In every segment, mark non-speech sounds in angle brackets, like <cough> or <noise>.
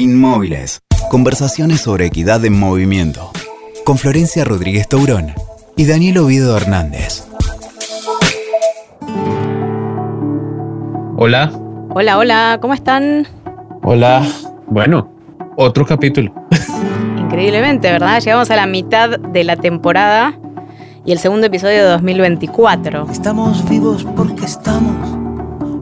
Inmóviles. Conversaciones sobre equidad en movimiento. Con Florencia Rodríguez Taurón y Daniel Ovido Hernández. Hola. Hola, hola, ¿cómo están? Hola. Bueno, otro capítulo. Increíblemente, ¿verdad? Llegamos a la mitad de la temporada y el segundo episodio de 2024. Estamos vivos porque estamos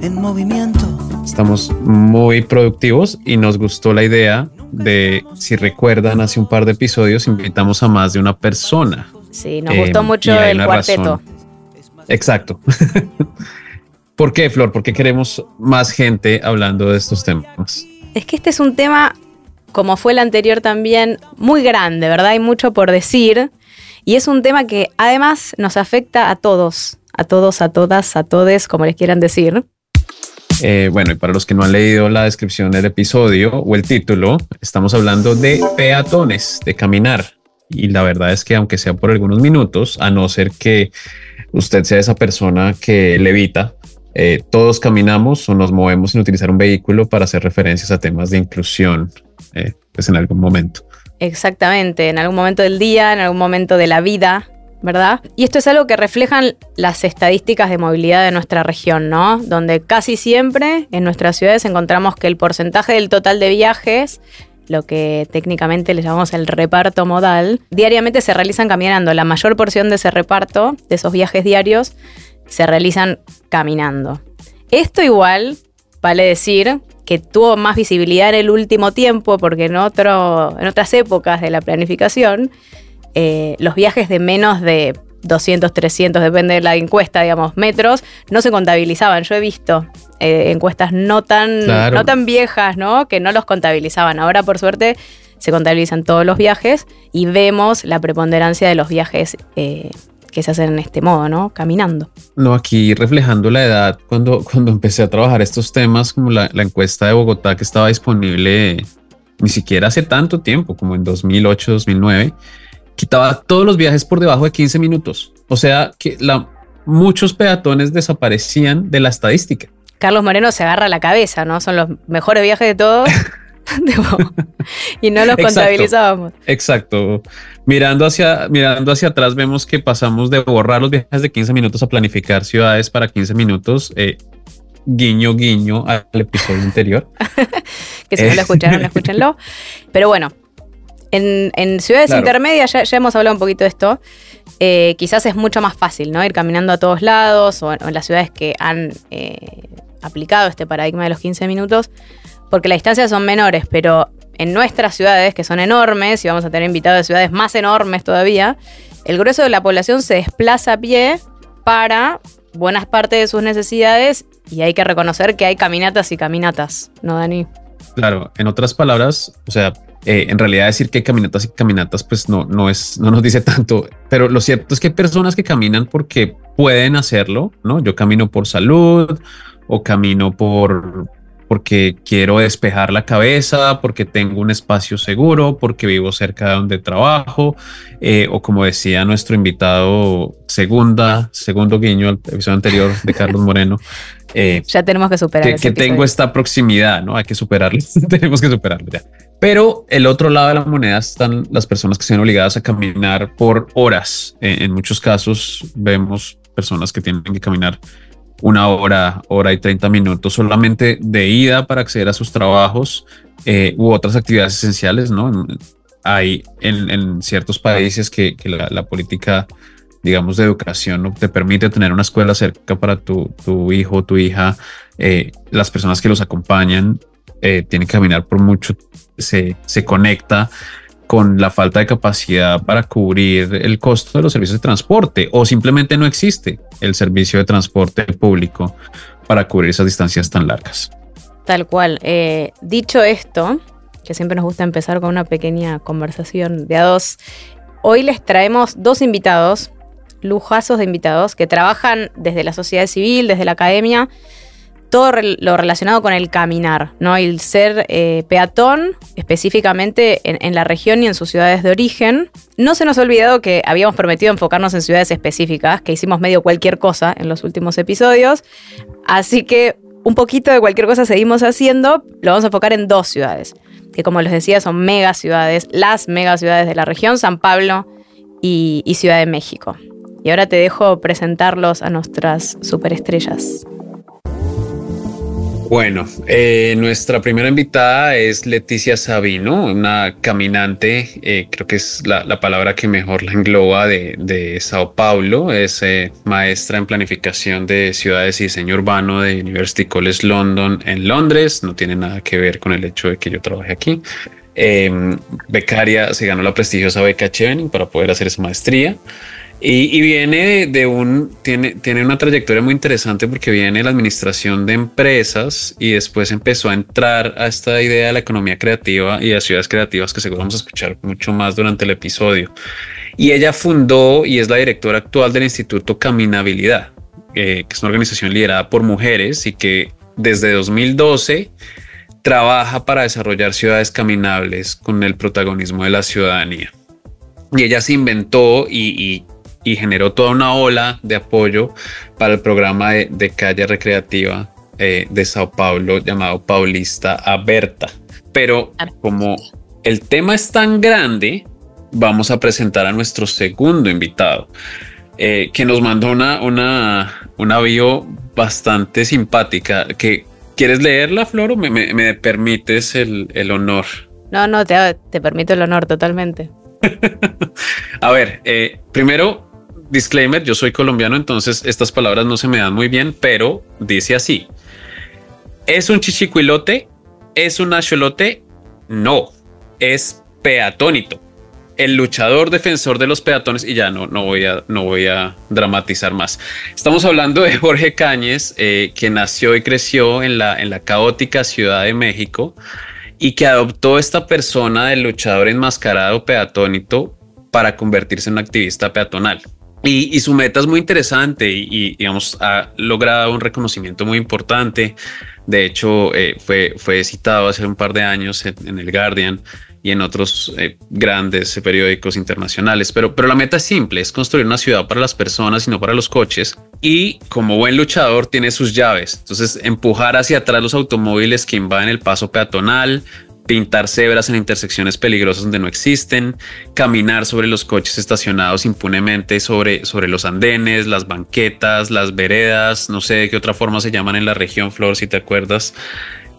en movimiento. Estamos muy productivos y nos gustó la idea de, si recuerdan, hace un par de episodios invitamos a más de una persona. Sí, nos gustó Eh, mucho el cuarteto. razón. Exacto. <laughs> ¿Por qué, Flor? ¿Por qué queremos más gente hablando de estos temas? Es que este es un tema, como fue el anterior también, muy grande, ¿verdad? Hay mucho por decir. Y es un tema que además nos afecta a todos, a todos, a todas, a todes, como les quieran decir. Eh, bueno, y para los que no han leído la descripción del episodio o el título, estamos hablando de peatones, de caminar. Y la verdad es que aunque sea por algunos minutos, a no ser que usted sea esa persona que levita, eh, todos caminamos o nos movemos sin utilizar un vehículo para hacer referencias a temas de inclusión, eh, pues en algún momento. Exactamente, en algún momento del día, en algún momento de la vida, ¿verdad? Y esto es algo que reflejan las estadísticas de movilidad de nuestra región, ¿no? Donde casi siempre en nuestras ciudades encontramos que el porcentaje del total de viajes, lo que técnicamente le llamamos el reparto modal, diariamente se realizan caminando. La mayor porción de ese reparto, de esos viajes diarios, se realizan caminando. Esto igual, vale decir, que tuvo más visibilidad en el último tiempo, porque en, en otras épocas de la planificación, eh, los viajes de menos de 200, 300, depende de la encuesta, digamos, metros, no se contabilizaban. Yo he visto eh, encuestas no tan, Claro. no tan viejas, ¿no? Que no los contabilizaban. Ahora, por suerte, se contabilizan todos los viajes y vemos la preponderancia de los viajes eh, que se hacen en este modo, ¿no? Caminando. No, aquí reflejando la edad, cuando, cuando empecé a trabajar estos temas, como la, la encuesta de Bogotá que estaba disponible ni siquiera hace tanto tiempo, como en 2008, 2009, quitaba todos los viajes por debajo de 15 minutos. O sea que la, muchos peatones desaparecían de la estadística. Carlos Moreno se agarra la cabeza, ¿no? Son los mejores viajes de todos. <laughs> Y no los Exacto. contabilizábamos. Exacto. Mirando hacia, mirando hacia atrás, vemos que pasamos de borrar los viajes de 15 minutos a planificar ciudades para 15 minutos. eh, guiño, guiño al episodio anterior. <laughs> que si no lo escucharon, escúchenlo. <laughs> Pero bueno, en, en ciudades Claro. intermedias, ya, ya hemos hablado un poquito de esto, eh, quizás es mucho más fácil, ¿no? Ir caminando a todos lados o en, o en las ciudades que han eh, aplicado este paradigma de los 15 minutos, porque las distancias son menores, pero en nuestras ciudades, que son enormes, y vamos a tener invitados de ciudades más enormes todavía, el grueso de la población se desplaza a pie para buenas partes de sus necesidades y hay que reconocer que hay caminatas y caminatas, ¿no, Dani? Claro, en otras palabras, o sea, eh, en realidad decir que caminatas y caminatas, pues no, no es, no nos dice <laughs> tanto, pero lo cierto es que hay personas que caminan porque pueden hacerlo, ¿no? Yo camino por salud o camino por porque quiero despejar la cabeza, porque tengo un espacio seguro, porque vivo cerca de donde trabajo, eh, o como decía nuestro invitado, segunda, segundo guiño al episodio anterior de Carlos Moreno, <laughs> eh, Ya tenemos que superar que, que tengo esta proximidad, ¿no? Hay que superarlo, <laughs> tenemos que superarlo ya. Pero el otro lado de la moneda están las personas que se ven obligadas a caminar por horas. Eh, en muchos casos vemos personas que tienen que caminar una hora, hora y 30 minutos solamente de ida para acceder a sus trabajos eh, u otras actividades esenciales, ¿no? Hay en, en ciertos países que, que la, política digamos, de educación, ¿no? te permite tener una escuela cerca para tu, tu hijo tu hija, eh, las personas que los acompañan eh, tienen que caminar por mucho, se, se conecta con la falta de capacidad para cubrir el costo de los servicios de transporte o simplemente no existe el servicio de transporte público para cubrir esas distancias tan largas. Tal cual. Eh, dicho esto, que siempre nos gusta empezar con una pequeña conversación de a dos, hoy les traemos dos invitados, lujazos de invitados, que trabajan desde la sociedad civil, desde la academia, todo lo relacionado con el caminar, ¿no? El ser eh, peatón, específicamente en, la región y en sus ciudades de origen. No se nos ha olvidado que habíamos prometido enfocarnos en ciudades específicas, que hicimos medio cualquier cosa en los últimos episodios. Así que un poquito de cualquier cosa seguimos haciendo, lo vamos a enfocar en dos ciudades. que como les decía son mega ciudades, las mega ciudades de la región, San Pablo y Ciudad de México. Y ahora te dejo presentarlos a nuestras superestrellas. Bueno, eh, nuestra primera invitada es Leticia Sabino, una caminante, eh, creo que es la, palabra que mejor la engloba de, Sao Paulo, es eh, maestra en planificación de ciudades y diseño urbano de University College London en Londres, no tiene nada que ver con el hecho de que yo trabaje aquí. Em, becaria, se ganó la prestigiosa beca Chevening para poder hacer esa maestría. Y, viene de, un, tiene, tiene una trayectoria muy interesante porque viene la administración de empresas y después empezó a entrar a esta idea de la economía creativa y de ciudades creativas que seguro vamos a escuchar mucho más durante el episodio. Y ella fundó y es la directora actual del Instituto Caminabilidad, eh, que es una organización liderada por mujeres y que desde 2012 trabaja para desarrollar ciudades caminables con el protagonismo de la ciudadanía. Y ella se inventó y y generó toda una ola de apoyo para el programa de, calle recreativa eh, de Sao Paulo llamado Paulista Aberta. Pero como el tema es tan grande, vamos a presentar a nuestro segundo invitado, eh, que nos mandó una, una, una bio bastante simpática. Que, ¿Quieres leerla, Flor, o me, permites el, el, honor? No, no, te, te permito el honor totalmente. <laughs> a ver, eh, primero disclaimer, yo soy colombiano, entonces estas palabras no se me dan muy bien, pero dice así. ¿Es un chichicuilote? ¿Es un acholote? No, es peatónito. El luchador defensor de los peatones, y ya no, no, voy, a, no voy a dramatizar más. Estamos hablando de Jorge Cáñez, eh, que nació y creció en la, en la caótica Ciudad de México y que adoptó esta persona del luchador enmascarado peatónito para convertirse en un activista peatonal. Y, su meta es muy interesante y, digamos, ha logrado un reconocimiento muy importante. De hecho, eh, fue, fue citado hace un par de años en, el Guardian y en otros eh, grandes periódicos internacionales. Pero, pero la meta es simple, es construir una ciudad para las personas y no para los coches. Y como buen luchador tiene sus llaves. Entonces, empujar hacia atrás los automóviles que invaden el paso peatonal, pintar cebras en intersecciones peligrosas donde no existen, caminar sobre los coches estacionados impunemente sobre, sobre los andenes, las banquetas, las veredas, no sé de qué otra forma se llaman en la región, Flor, si te acuerdas.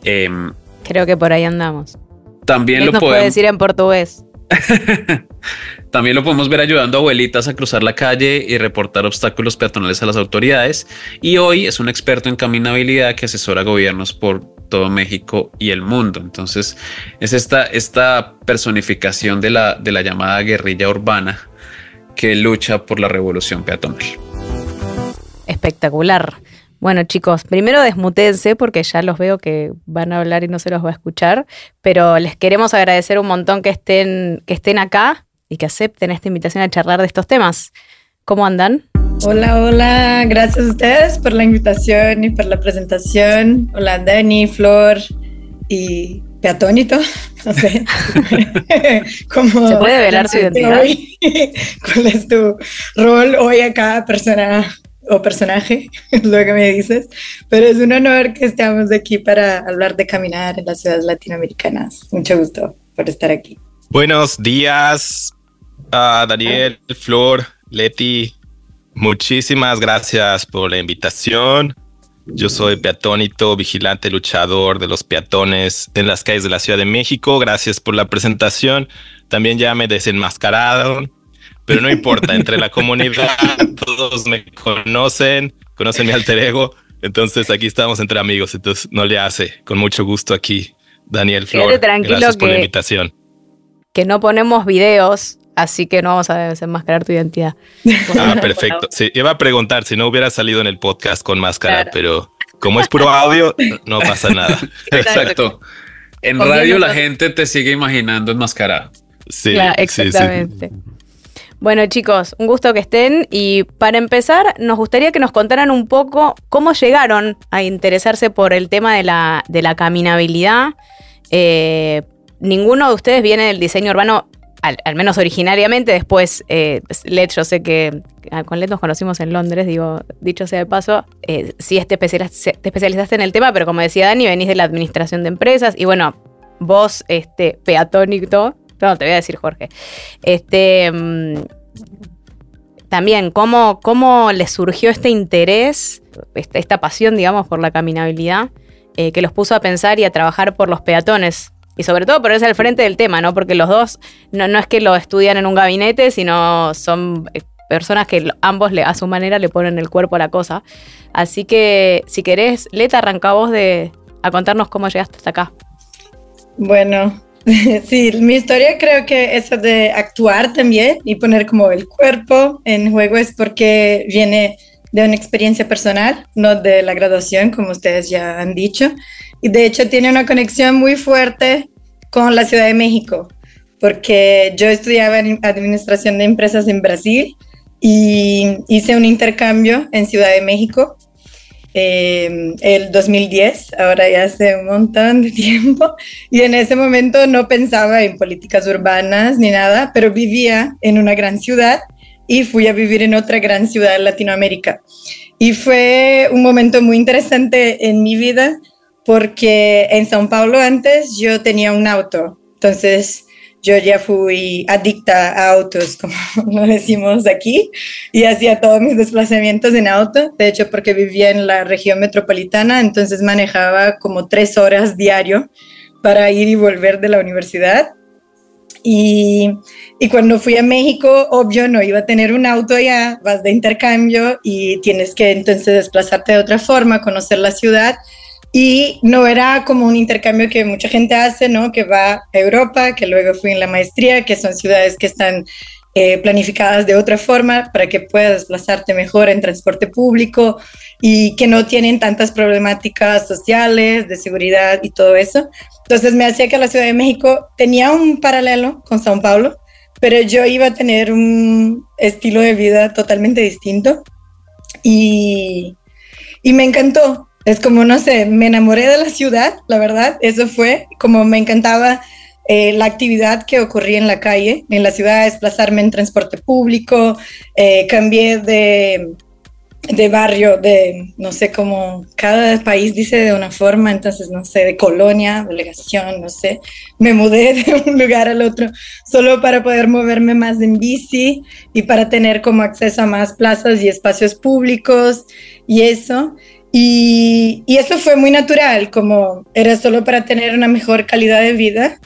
Em, Creo que por ahí andamos. También lo podemos decir en portugués. <laughs> También lo podemos ver ayudando a abuelitas a cruzar la calle y reportar obstáculos peatonales a las autoridades. Y hoy es un experto en caminabilidad que asesora gobiernos por todo México y el mundo. Entonces es esta, esta personificación de la, de la llamada guerrilla urbana que lucha por la revolución peatonal. Espectacular. Bueno, chicos, primero desmutense porque ya los veo que van a hablar y no se los va a escuchar, pero les queremos agradecer un montón que estén, que estén acá y que acepten esta invitación a charlar de estos temas. ¿Cómo andan? Hola, hola, gracias a ustedes por la invitación y por la presentación. Hola, Dani, Flor y Peatónito. <laughs> No sé. <laughs> ¿Cómo ¿Se puede velar su identidad? <laughs> ¿Cuál es tu rol hoy acá, persona o personaje, es lo que me dices, pero es un honor que estemos aquí para hablar de caminar en las ciudades latinoamericanas. Mucho gusto por estar aquí. Buenos días, a Daniel, Flor, Leti. Muchísimas gracias por la invitación. Yo soy peatónito, vigilante, luchador de los peatones en las calles de la Ciudad de México. Gracias por la presentación. También ya me desenmascararon pero no importa, entre la comunidad <laughs> todos me conocen, conocen mi alter ego, entonces aquí estamos entre amigos, entonces no le hace, con mucho gusto aquí, Daniel Flor. Gracias por la invitación. Que no ponemos videos, así que no vamos a desenmascarar tu identidad. <laughs> Ah, perfecto. Sí, iba a preguntar si no hubiera salido en el podcast con máscara, pero como es puro audio, no pasa <laughs> nada. Exacto. En radio la gente te sigue imaginando enmascarado. Sí, exactamente. Bueno, chicos, un gusto que estén. Y para empezar, nos gustaría que nos contaran un poco cómo llegaron a interesarse por el tema de la, de la caminabilidad. Eh, ninguno de ustedes viene del diseño urbano, al, menos originariamente. Después, eh, Led, yo sé que ah, con Led nos conocimos en Londres, digo, dicho sea de paso. Eh, sí, te, te especializaste en el tema, pero como decía Dani, venís de la administración de empresas. Y bueno, vos, este, peatónico, no, te voy a decir Jorge, este, mm, también cómo, cómo les surgió este interés, esta, esta pasión, digamos, por la caminabilidad, eh, que los puso a pensar y a trabajar por los peatones. Y sobre todo ponerse al frente del tema, ¿no? Porque los dos no, no es que lo estudian en un gabinete, sino son eh, personas que ambos le, a su manera le ponen el cuerpo a la cosa. Así que si querés, Leta, arranca vos de, a contarnos cómo llegaste hasta acá. Bueno, <laughs> sí, mi historia creo que eso de actuar también y poner como el cuerpo en juego es porque viene de una experiencia personal, no de la graduación, como ustedes ya han dicho. Y de hecho tiene una conexión muy fuerte con la Ciudad de México, porque yo estudiaba administración de empresas en Brasil y hice un intercambio en Ciudad de México eh, el 2010, ahora ya hace un montón de <laughs> tiempo, y en ese momento no pensaba en políticas urbanas ni nada, pero vivía en una gran ciudad y fui a vivir en otra gran ciudad en Latinoamérica. Y fue un momento muy interesante en mi vida porque en Sao Paulo antes yo tenía un auto, entonces yo ya fui adicta a autos, <laughs> como lo decimos aquí, y hacía todos mis desplazamientos en auto, de hecho porque vivía en la región metropolitana, entonces manejaba como tres horas diario para ir y volver de la universidad. Y, y, cuando fui a México, obvio, no iba a tener un auto allá, vas de intercambio y tienes que entonces desplazarte de otra forma, conocer la ciudad. Y no era como un intercambio que mucha gente hace, ¿no? Que va a Europa, que luego fui en la maestría, que son ciudades que están eh, planificadas de otra forma para que puedas desplazarte mejor en transporte público y que no tienen tantas problemáticas sociales, de seguridad y todo eso. Entonces me hacía que la Ciudad de México tenía un paralelo con Sao Paulo, pero yo iba a tener un estilo de vida totalmente distinto y, y me encantó. Es como, no sé, me enamoré de la ciudad, la verdad, eso fue, como me encantaba eh, la actividad que ocurría en la calle, en la ciudad, desplazarme en transporte público, eh, cambié de, de barrio, de, no sé cómo, cada país dice de una forma, entonces, no sé, de colonia, delegación, no sé, me mudé <laughs> de un lugar al otro solo para poder moverme más en bici y para tener como acceso a más plazas y espacios públicos y eso. Y, y eso fue muy natural, como era solo para tener una mejor calidad de vida.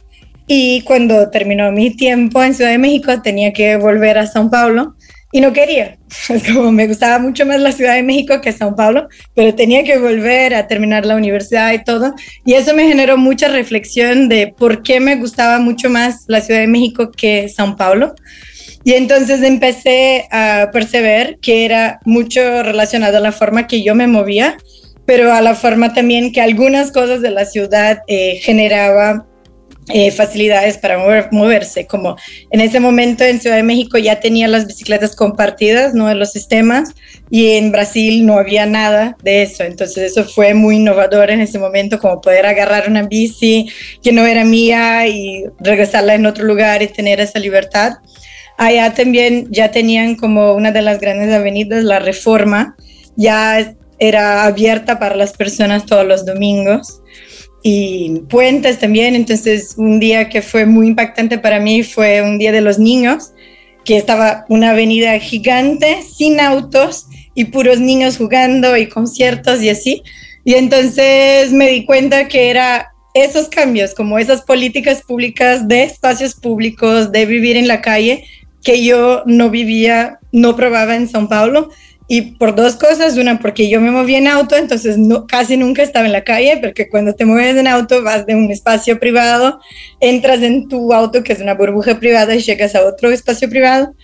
Y cuando terminó mi tiempo en Ciudad de México, tenía que volver a São Paulo y no quería. <laughs> Como me gustaba mucho más la Ciudad de México que São Paulo, pero tenía que volver a terminar la universidad y todo. Y eso me generó mucha reflexión de por qué me gustaba mucho más la Ciudad de México que São Paulo. Y entonces empecé a perceber que era mucho relacionado a la forma que yo me movía, pero a la forma también que algunas cosas de la ciudad eh, generaba eh, facilidades para mover, moverse, como en ese momento en Ciudad de México ya tenía las bicicletas compartidas, ¿no? En los sistemas, y en Brasil no había nada de eso, entonces eso fue muy innovador en ese momento, como poder agarrar una bici que no era mía y regresarla en otro lugar y tener esa libertad. Allá también ya tenían como una de las grandes avenidas, la Reforma, ya era abierta para las personas todos los domingos y puentes también. Entonces, un día que fue muy impactante para mí fue un día de los niños, que estaba una avenida gigante sin autos y puros niños jugando y conciertos y así. Y entonces me di cuenta que era esos cambios, como esas políticas públicas de espacios públicos, de vivir en la calle, que yo no vivía, no probaba en São Paulo y por dos cosas, una porque yo me movía en auto, entonces no, casi nunca estaba en la calle, porque cuando te mueves en auto vas de un espacio privado, entras en tu auto, que es una burbuja privada, y llegas a otro espacio privado,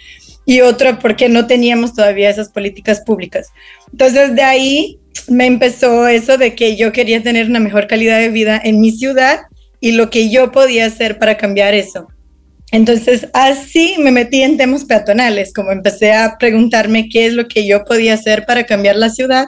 y otro porque no teníamos todavía esas políticas públicas. Entonces de ahí me empezó eso de que yo quería tener una mejor calidad de vida en mi ciudad y lo que yo podía hacer para cambiar eso. Entonces, así me metí en temas peatonales, como empecé a preguntarme qué es lo que yo podía hacer para cambiar la ciudad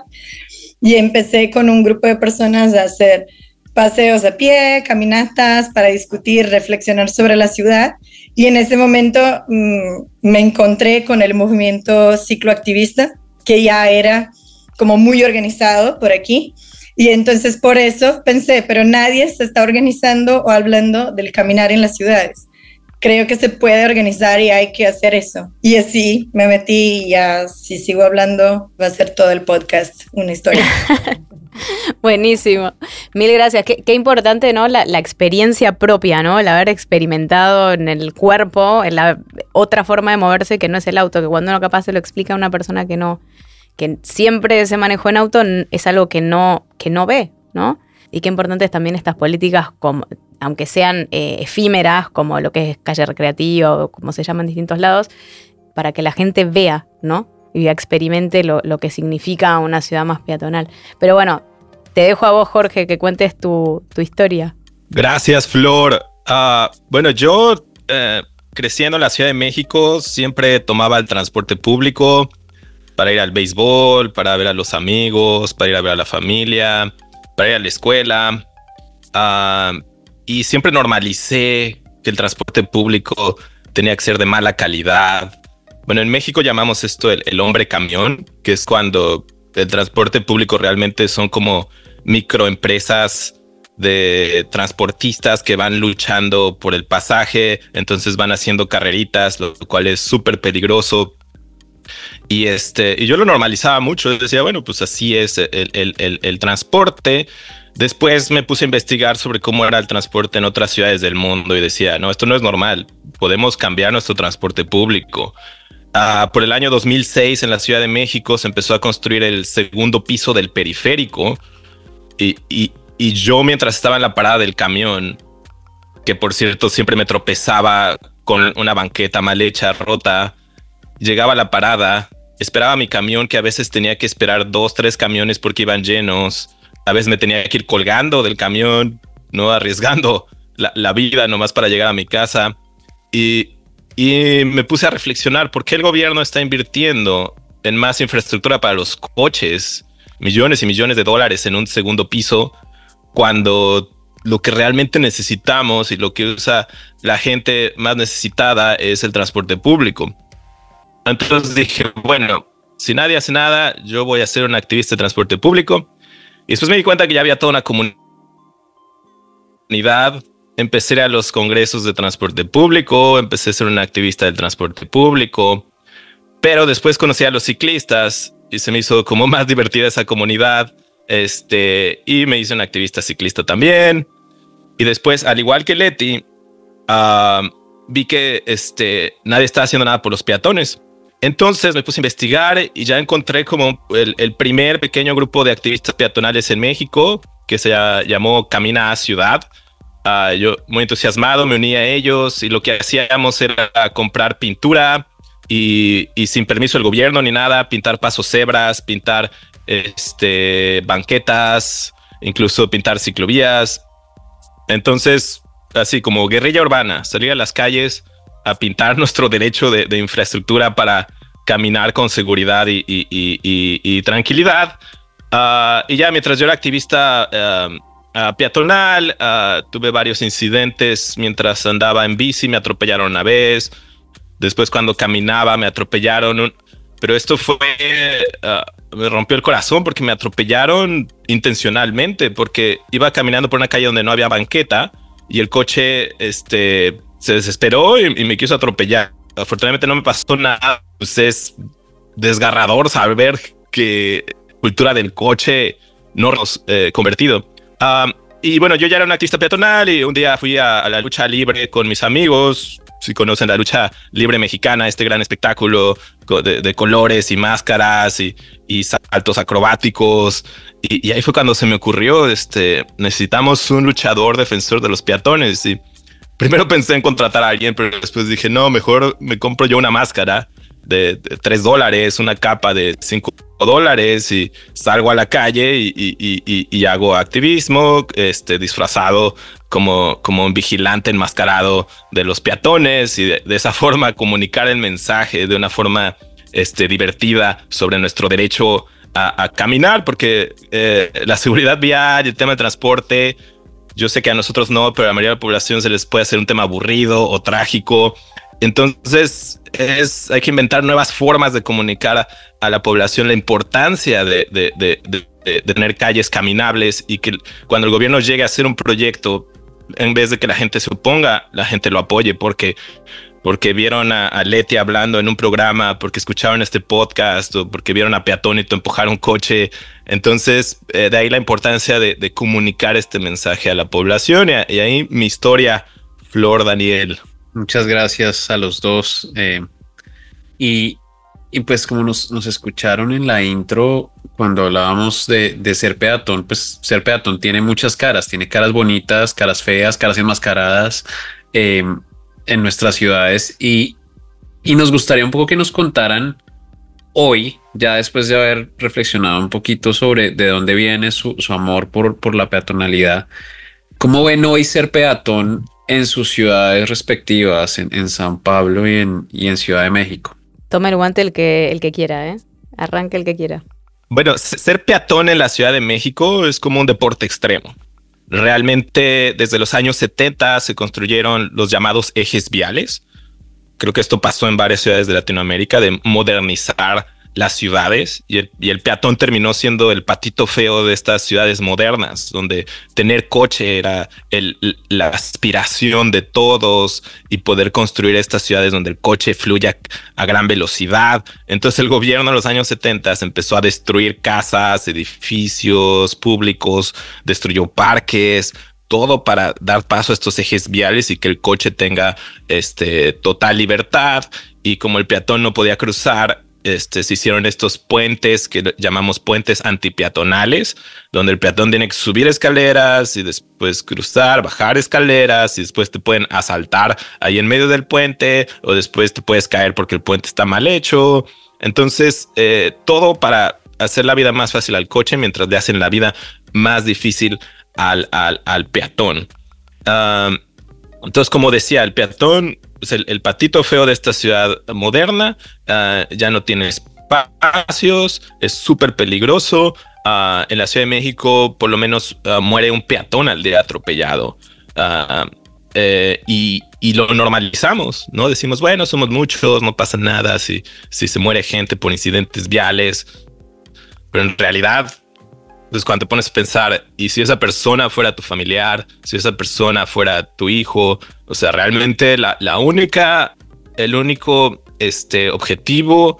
y empecé con un grupo de personas a hacer paseos a pie, caminatas para discutir, reflexionar sobre la ciudad. Y en ese momento mm, me encontré con el movimiento cicloactivista, que ya era como muy organizado por aquí. Y entonces por eso pensé, pero nadie se está organizando o hablando del caminar en las ciudades. Creo que se puede organizar y hay que hacer eso. Y así me metí y ya si sigo hablando va a ser todo el podcast una historia. <laughs> Buenísimo. Mil gracias. Qué, importante, ¿no? La, experiencia propia, ¿no? El haber experimentado en el cuerpo, en la otra forma de moverse que no es el auto, que cuando uno capaz se lo explica a una persona que no, que siempre se manejó en auto, es algo que no, que no ve, ¿no? Y qué importantes también estas políticas, como, aunque sean eh, efímeras, como lo que es calle recreativa o como se llama en distintos lados, para que la gente vea, ¿no? y experimente lo, que significa una ciudad más peatonal. Pero bueno, te dejo a vos, Jorge, que cuentes tu, historia. Gracias, Flor. Ah, bueno, yo eh, creciendo en la Ciudad de México siempre tomaba el transporte público para ir al béisbol, para ver a los amigos, para ir a ver a la familia, para ir a la escuela. Ah, y siempre normalicé que el transporte público tenía que ser de mala calidad, bueno, en México llamamos esto el, hombre camión, que es cuando el transporte público realmente son como microempresas de transportistas que van luchando por el pasaje, entonces van haciendo carreritas, lo cual es súper peligroso. Y este, y yo lo normalizaba mucho, decía, bueno, pues así es el, el, transporte. Después me puse a investigar sobre cómo era el transporte en otras ciudades del mundo y decía, no, esto no es normal, podemos cambiar nuestro transporte público. Ah, por el año 2006 en la Ciudad de México se empezó a construir el segundo piso del periférico. Y, y, yo mientras estaba en la parada del camión, que por cierto siempre me tropezaba con una banqueta mal hecha, rota, llegaba a la parada, esperaba mi camión que a veces tenía que esperar dos, tres camiones porque iban llenos, a veces me tenía que ir colgando del camión, no arriesgando la, la vida nomás para llegar a mi casa y y me puse a reflexionar por qué el gobierno está invirtiendo en más infraestructura para los coches, millones y millones de dólares en un segundo piso, cuando lo que realmente necesitamos y lo que usa la gente más necesitada es el transporte público. Entonces dije, bueno, si nadie hace nada, yo voy a ser un activista de transporte público. Y después me di cuenta que ya había toda una comunidad empecé a los congresos de transporte público, empecé a ser un activista del transporte público, pero después conocí a los ciclistas y se me hizo como <laughs> más divertida esa comunidad, este, y me hice un activista ciclista también. Y después, al igual que Leti, vi que este, nadie estaba haciendo nada por los peatones. Entonces me puse a investigar y ya encontré como el, primer pequeño grupo de activistas peatonales en México que se llamó Camina a Ciudad Ah, yo muy entusiasmado me uní a ellos y lo que hacíamos era comprar pintura y, sin permiso del gobierno ni nada, pintar pasos cebras, pintar este, banquetas, incluso pintar ciclovías. Entonces, así como guerrilla urbana, salir a las calles a pintar <laughs> nuestro derecho de, infraestructura para caminar con seguridad y, tranquilidad. Ah, y ya mientras yo era activista ah, peatonal, tuve varios incidentes mientras andaba en bici, me atropellaron una vez, después cuando caminaba me atropellaron, pero esto fue, ah, me rompió el corazón porque me atropellaron intencionalmente, porque iba caminando por una calle donde no había banqueta y el coche este, se desesperó y, me quiso atropellar. Afortunadamente no me pasó nada, pues es desgarrador saber que cultura del coche no eh, convertido. Um, y bueno, yo ya era un activista peatonal y un día fui a, la lucha libre con mis amigos. Si conocen la lucha libre mexicana, este gran espectáculo de, colores y máscaras y, saltos acrobáticos. Y, ahí fue cuando se me ocurrió, este, necesitamos un luchador defensor de los peatones. Y primero pensé en contratar a alguien, pero después dije, no, mejor me compro yo una máscara de, tres dólares, una capa de cinco dólares y salgo a la calle y, hago activismo, este, disfrazado como, como un vigilante enmascarado de los peatones y de, esa <laughs> forma comunicar el mensaje de una forma este, divertida sobre nuestro derecho a, caminar, porque eh, la seguridad vial, el tema de transporte, yo sé que a nosotros no, pero a la mayoría de la población se les puede hacer un tema aburrido o trágico. Entonces, es, hay que inventar nuevas formas de comunicar a, la población la importancia de, de, tener calles caminables y que cuando el gobierno llegue a hacer un proyecto, en vez de que la gente se oponga, la gente lo apoye porque porque vieron a, Leti hablando en un programa, porque escucharon este podcast o porque vieron a Peatónito empujar un coche. Entonces, eh, de ahí la importancia de, comunicar este mensaje a la población. Y, ahí mi historia, Flor Daniel. Muchas gracias a los dos. Eh, y, pues como nos, escucharon en la intro, cuando hablábamos de, ser peatón, pues ser peatón tiene muchas caras, tiene caras bonitas, caras feas, caras enmascaradas. Eh, en nuestras ciudades y, y nos gustaría un poco que nos contaran hoy, ya después de haber reflexionado un poquito sobre de dónde viene su, amor por, por la peatonalidad, ¿cómo ven hoy ser peatón en sus ciudades respectivas, en, San Pablo y en, y en Ciudad de México? Toma el guante el que, el que quiera, ¿eh? Arranque el que quiera. Bueno, ser peatón en la Ciudad de México es como un deporte extremo. Realmente desde los años 70 se construyeron los llamados ejes viales. Creo que esto pasó en varias ciudades de Latinoamérica, de modernizar las ciudades y el, peatón terminó siendo el patito feo de estas ciudades modernas, donde tener coche era la aspiración de todos y poder construir estas ciudades donde el coche fluya a gran velocidad. Entonces el gobierno en los años 70 empezó a destruir casas, edificios públicos, destruyó parques, todo para dar paso a estos ejes viales y que el coche tenga este, total libertad. Y como el peatón no podía cruzar, este, se hicieron estos puentes que llamamos puentes antipeatonales, donde el peatón tiene que subir escaleras y después cruzar, bajar escaleras y después te pueden asaltar ahí en medio del puente o después te puedes caer porque el puente está mal hecho. Entonces, eh, todo para hacer la vida más fácil al coche mientras le hacen la vida más difícil al, al, peatón. entonces, como decía, el peatón pues, el, patito feo de esta ciudad moderna ah, ya no tiene espacios, es súper peligroso. Ah, en la Ciudad de México, por lo menos, ah, muere un peatón al día atropellado. Eh, y, lo normalizamos, ¿no? Decimos, bueno, somos muchos, no pasa nada si, si se muere gente por incidentes viales. Pero en realidad, pues cuando te pones a pensar, y si esa persona fuera tu familiar, si esa persona fuera tu hijo, o sea, realmente la, única, el único este, objetivo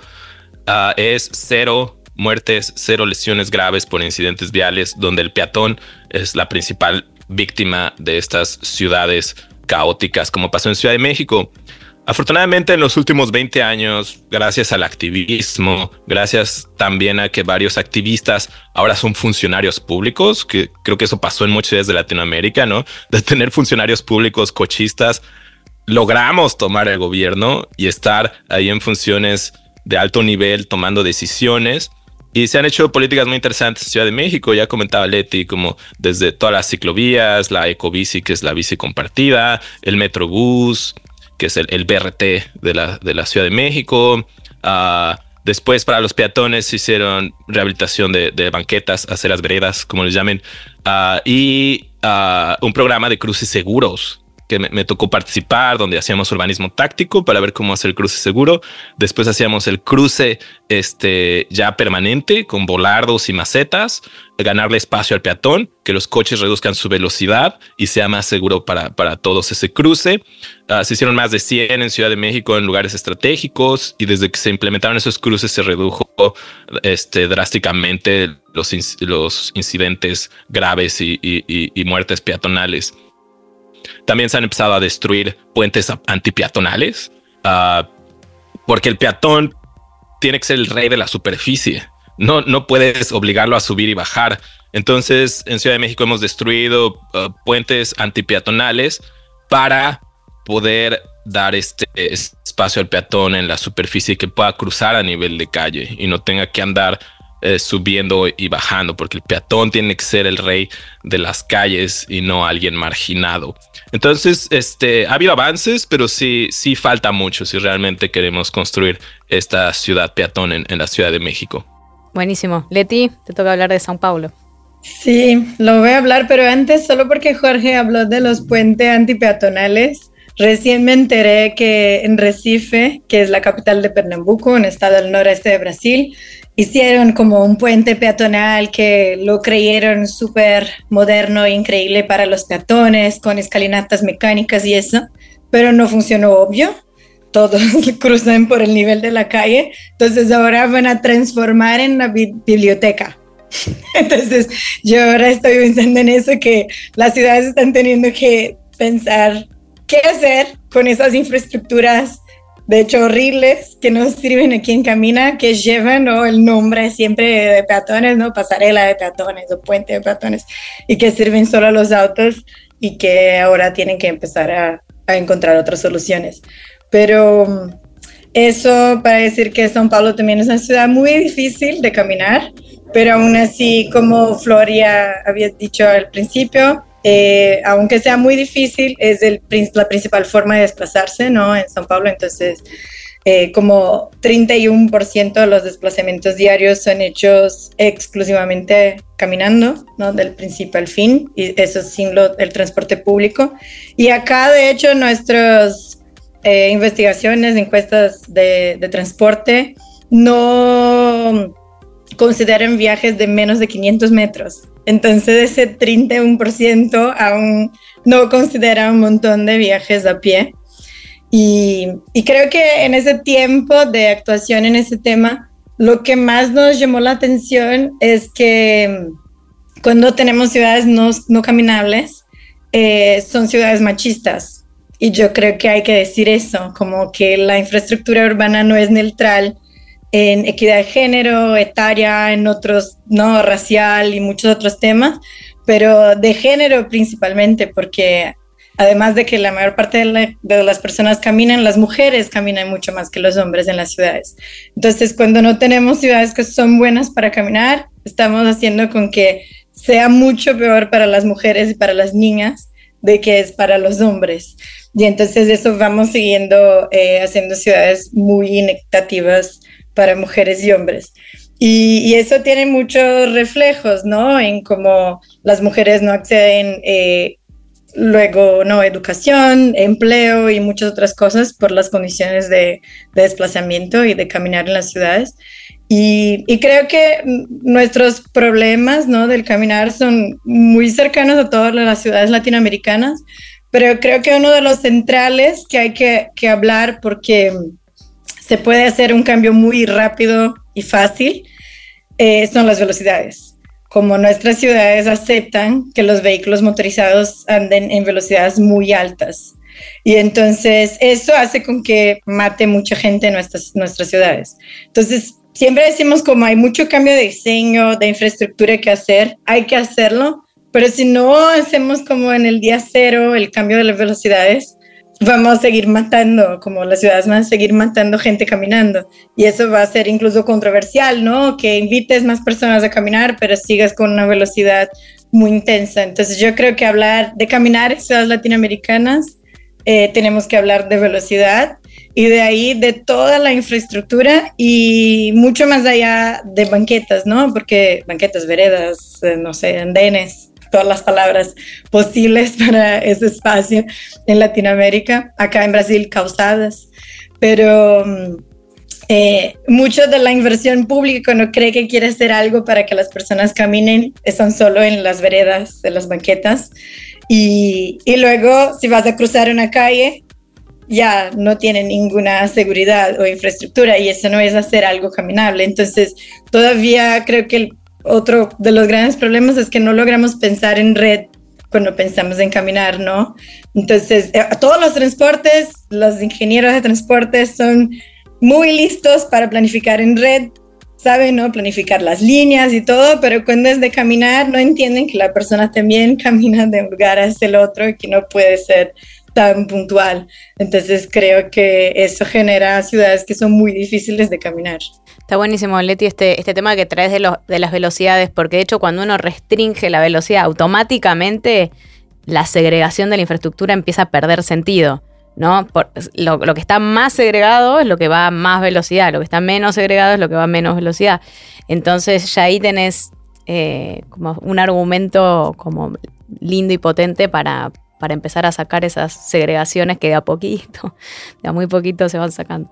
ah, es cero muertes, cero lesiones graves por incidentes viales, donde el peatón es la principal víctima de estas ciudades caóticas, como pasó en Ciudad de México. Afortunadamente en los últimos 20 años, gracias al activismo, gracias también a que varios activistas ahora son funcionarios públicos, que creo que eso pasó en muchas ciudades de Latinoamérica, ¿no? De tener funcionarios públicos cochistas, logramos tomar el gobierno y estar ahí en funciones de alto nivel tomando decisiones. Y se han hecho políticas muy interesantes en Ciudad de México, ya comentaba Leti, como desde todas las ciclovías, la ecobici, que es la bici compartida, el metrobús, que es el, BRT de la, de la, Ciudad de México. Ah, después para los peatones hicieron rehabilitación de, banquetas, aceras veredas, como les llamen, ah, y ah, un programa de cruces seguros que me, tocó participar, donde hacíamos urbanismo táctico para ver cómo hacer el cruce seguro. Después hacíamos el cruce este, ya permanente con volardos y macetas, ganarle espacio al peatón, que los coches reduzcan su velocidad y sea más seguro para, para todos ese cruce. Ah, se hicieron más de 100 en Ciudad de México en lugares estratégicos y desde que se implementaron esos cruces se redujo este, drásticamente los, los incidentes graves y, y muertes peatonales. También se han empezado a destruir puentes antipeatonales, uh, porque el peatón tiene que ser el rey de la superficie. No, no puedes obligarlo a subir y bajar. Entonces, en Ciudad de México hemos destruido uh, puentes antipeatonales para poder dar este espacio al peatón en la superficie que pueda cruzar a nivel de calle y no tenga que andar eh, subiendo y bajando, porque el peatón tiene que ser el rey de las calles y no alguien marginado. Entonces, este, ha habido avances, pero sí, sí falta mucho si realmente queremos construir esta ciudad peatón en, la Ciudad de México. Buenísimo. Leti, te toca hablar de Sao Paulo. Sí, lo voy a hablar, pero antes, solo porque Jorge habló de los puentes antipeatonales, recién me enteré que en Recife, que es la capital de Pernambuco, un estado del noreste de Brasil, hicieron como un puente peatonal que lo creyeron súper moderno e increíble para los peatones, con escalinatas mecánicas y eso, pero no funcionó obvio. Todos <laughs> cruzan por el nivel de la calle, entonces ahora van a transformar en una biblioteca. <laughs> Entonces yo ahora estoy pensando en eso, que las ciudades están teniendo que pensar qué hacer con esas infraestructuras de hecho horribles que no sirven a quien camina, que llevan el nombre siempre de peatones, ¿no? pasarela de peatones o puente de peatones, y que sirven solo a los autos y que ahora tienen que empezar a, a encontrar otras soluciones. Pero eso para decir que São Paulo también es una ciudad muy difícil de caminar, pero aún así, como Floria había dicho al principio, eh, aunque sea muy difícil, es el, la principal forma de desplazarse ¿no? en São Paulo. Entonces, eh, como 31% de los desplazamientos diarios son hechos exclusivamente caminando, ¿no? del principio al fin, y eso sin lo, el transporte público. Y acá, de hecho, nuestras eh, investigaciones, encuestas de, de transporte, no consideran viajes de menos de 500 metros. Entonces ese 31% aún no considera un montón de viajes a pie. Y, creo que en ese tiempo de actuación en ese tema, lo que más nos llamó la atención es que cuando tenemos ciudades no, no caminables, eh, son ciudades machistas. Y yo creo que hay que decir eso, como que la infraestructura urbana no es neutral en equidad de género, etaria, en otros, no, racial y muchos otros temas, pero de género principalmente, porque además de que la mayor parte de, de, las personas caminan, las mujeres caminan mucho más que los hombres en las ciudades. Entonces, cuando no tenemos ciudades que son buenas para caminar, estamos haciendo con que sea mucho peor para las mujeres y para las niñas de que es para los hombres. Y entonces eso vamos siguiendo eh, haciendo ciudades muy inequitativas para mujeres y hombres. Y, eso tiene muchos reflejos, ¿no? En cómo las mujeres no acceden eh, luego, ¿no? Educación, empleo y muchas otras cosas por las condiciones de, desplazamiento y de caminar en las ciudades. Y, y, creo que nuestros problemas, ¿no? Del caminar son muy cercanos a todas las ciudades latinoamericanas, pero creo que uno de los centrales que hay que, que hablar porque se puede hacer un cambio muy rápido y fácil eh, son las velocidades. Como nuestras ciudades aceptan que los vehículos motorizados anden en velocidades muy altas. Y entonces eso hace con que mate mucha gente en nuestras, nuestras ciudades. Entonces, siempre decimos como hay mucho cambio de diseño, de infraestructura que hacer, hay que hacerlo, pero si no hacemos como en el día cero el cambio de las velocidades, vamos a seguir matando, como las ciudades van a seguir matando gente caminando. Y eso va a ser incluso controversial, ¿no? Que invites más personas a caminar, pero sigas con una velocidad muy intensa. Entonces yo creo que hablar de caminar en ciudades latinoamericanas, eh, tenemos que hablar de velocidad y de ahí de toda la infraestructura y mucho más allá de banquetas, ¿no? Porque banquetas, veredas, eh, no sé, andenes, todas las palabras posibles para ese espacio en Latinoamérica, acá en Brasil causadas, pero mm, eh, mucho de la inversión pública cuando cree que quiere hacer algo para que las personas caminen están solo en las veredas de las banquetas y, y luego si vas a cruzar una calle ya no tiene ninguna seguridad o infraestructura y eso no es hacer algo caminable. Entonces, todavía creo que el otro de los grandes problemas es que no logramos pensar en red cuando pensamos en caminar, ¿no? Entonces, eh, todos los transportes, los ingenieros de transportes son muy listos para planificar en red, saben, ¿no? Planificar las líneas y todo, pero cuando es de caminar, no entienden que la persona también <laughs> camina de un lugar hacia el otro y que no puede ser tan puntual. Entonces, creo que eso genera ciudades que son muy difíciles de caminar. Está buenísimo, Leti, este, este tema que traes de, de las velocidades, porque de hecho cuando uno restringe la velocidad, automáticamente la segregación de la infraestructura empieza a perder sentido. ¿no? lo, que está más segregado es lo que va a más velocidad, lo que está menos segregado es lo que va a menos velocidad. Entonces ya ahí tenés eh, como un argumento como lindo y potente para, para empezar a sacar esas segregaciones que de a poquito, de a muy poquito se van sacando.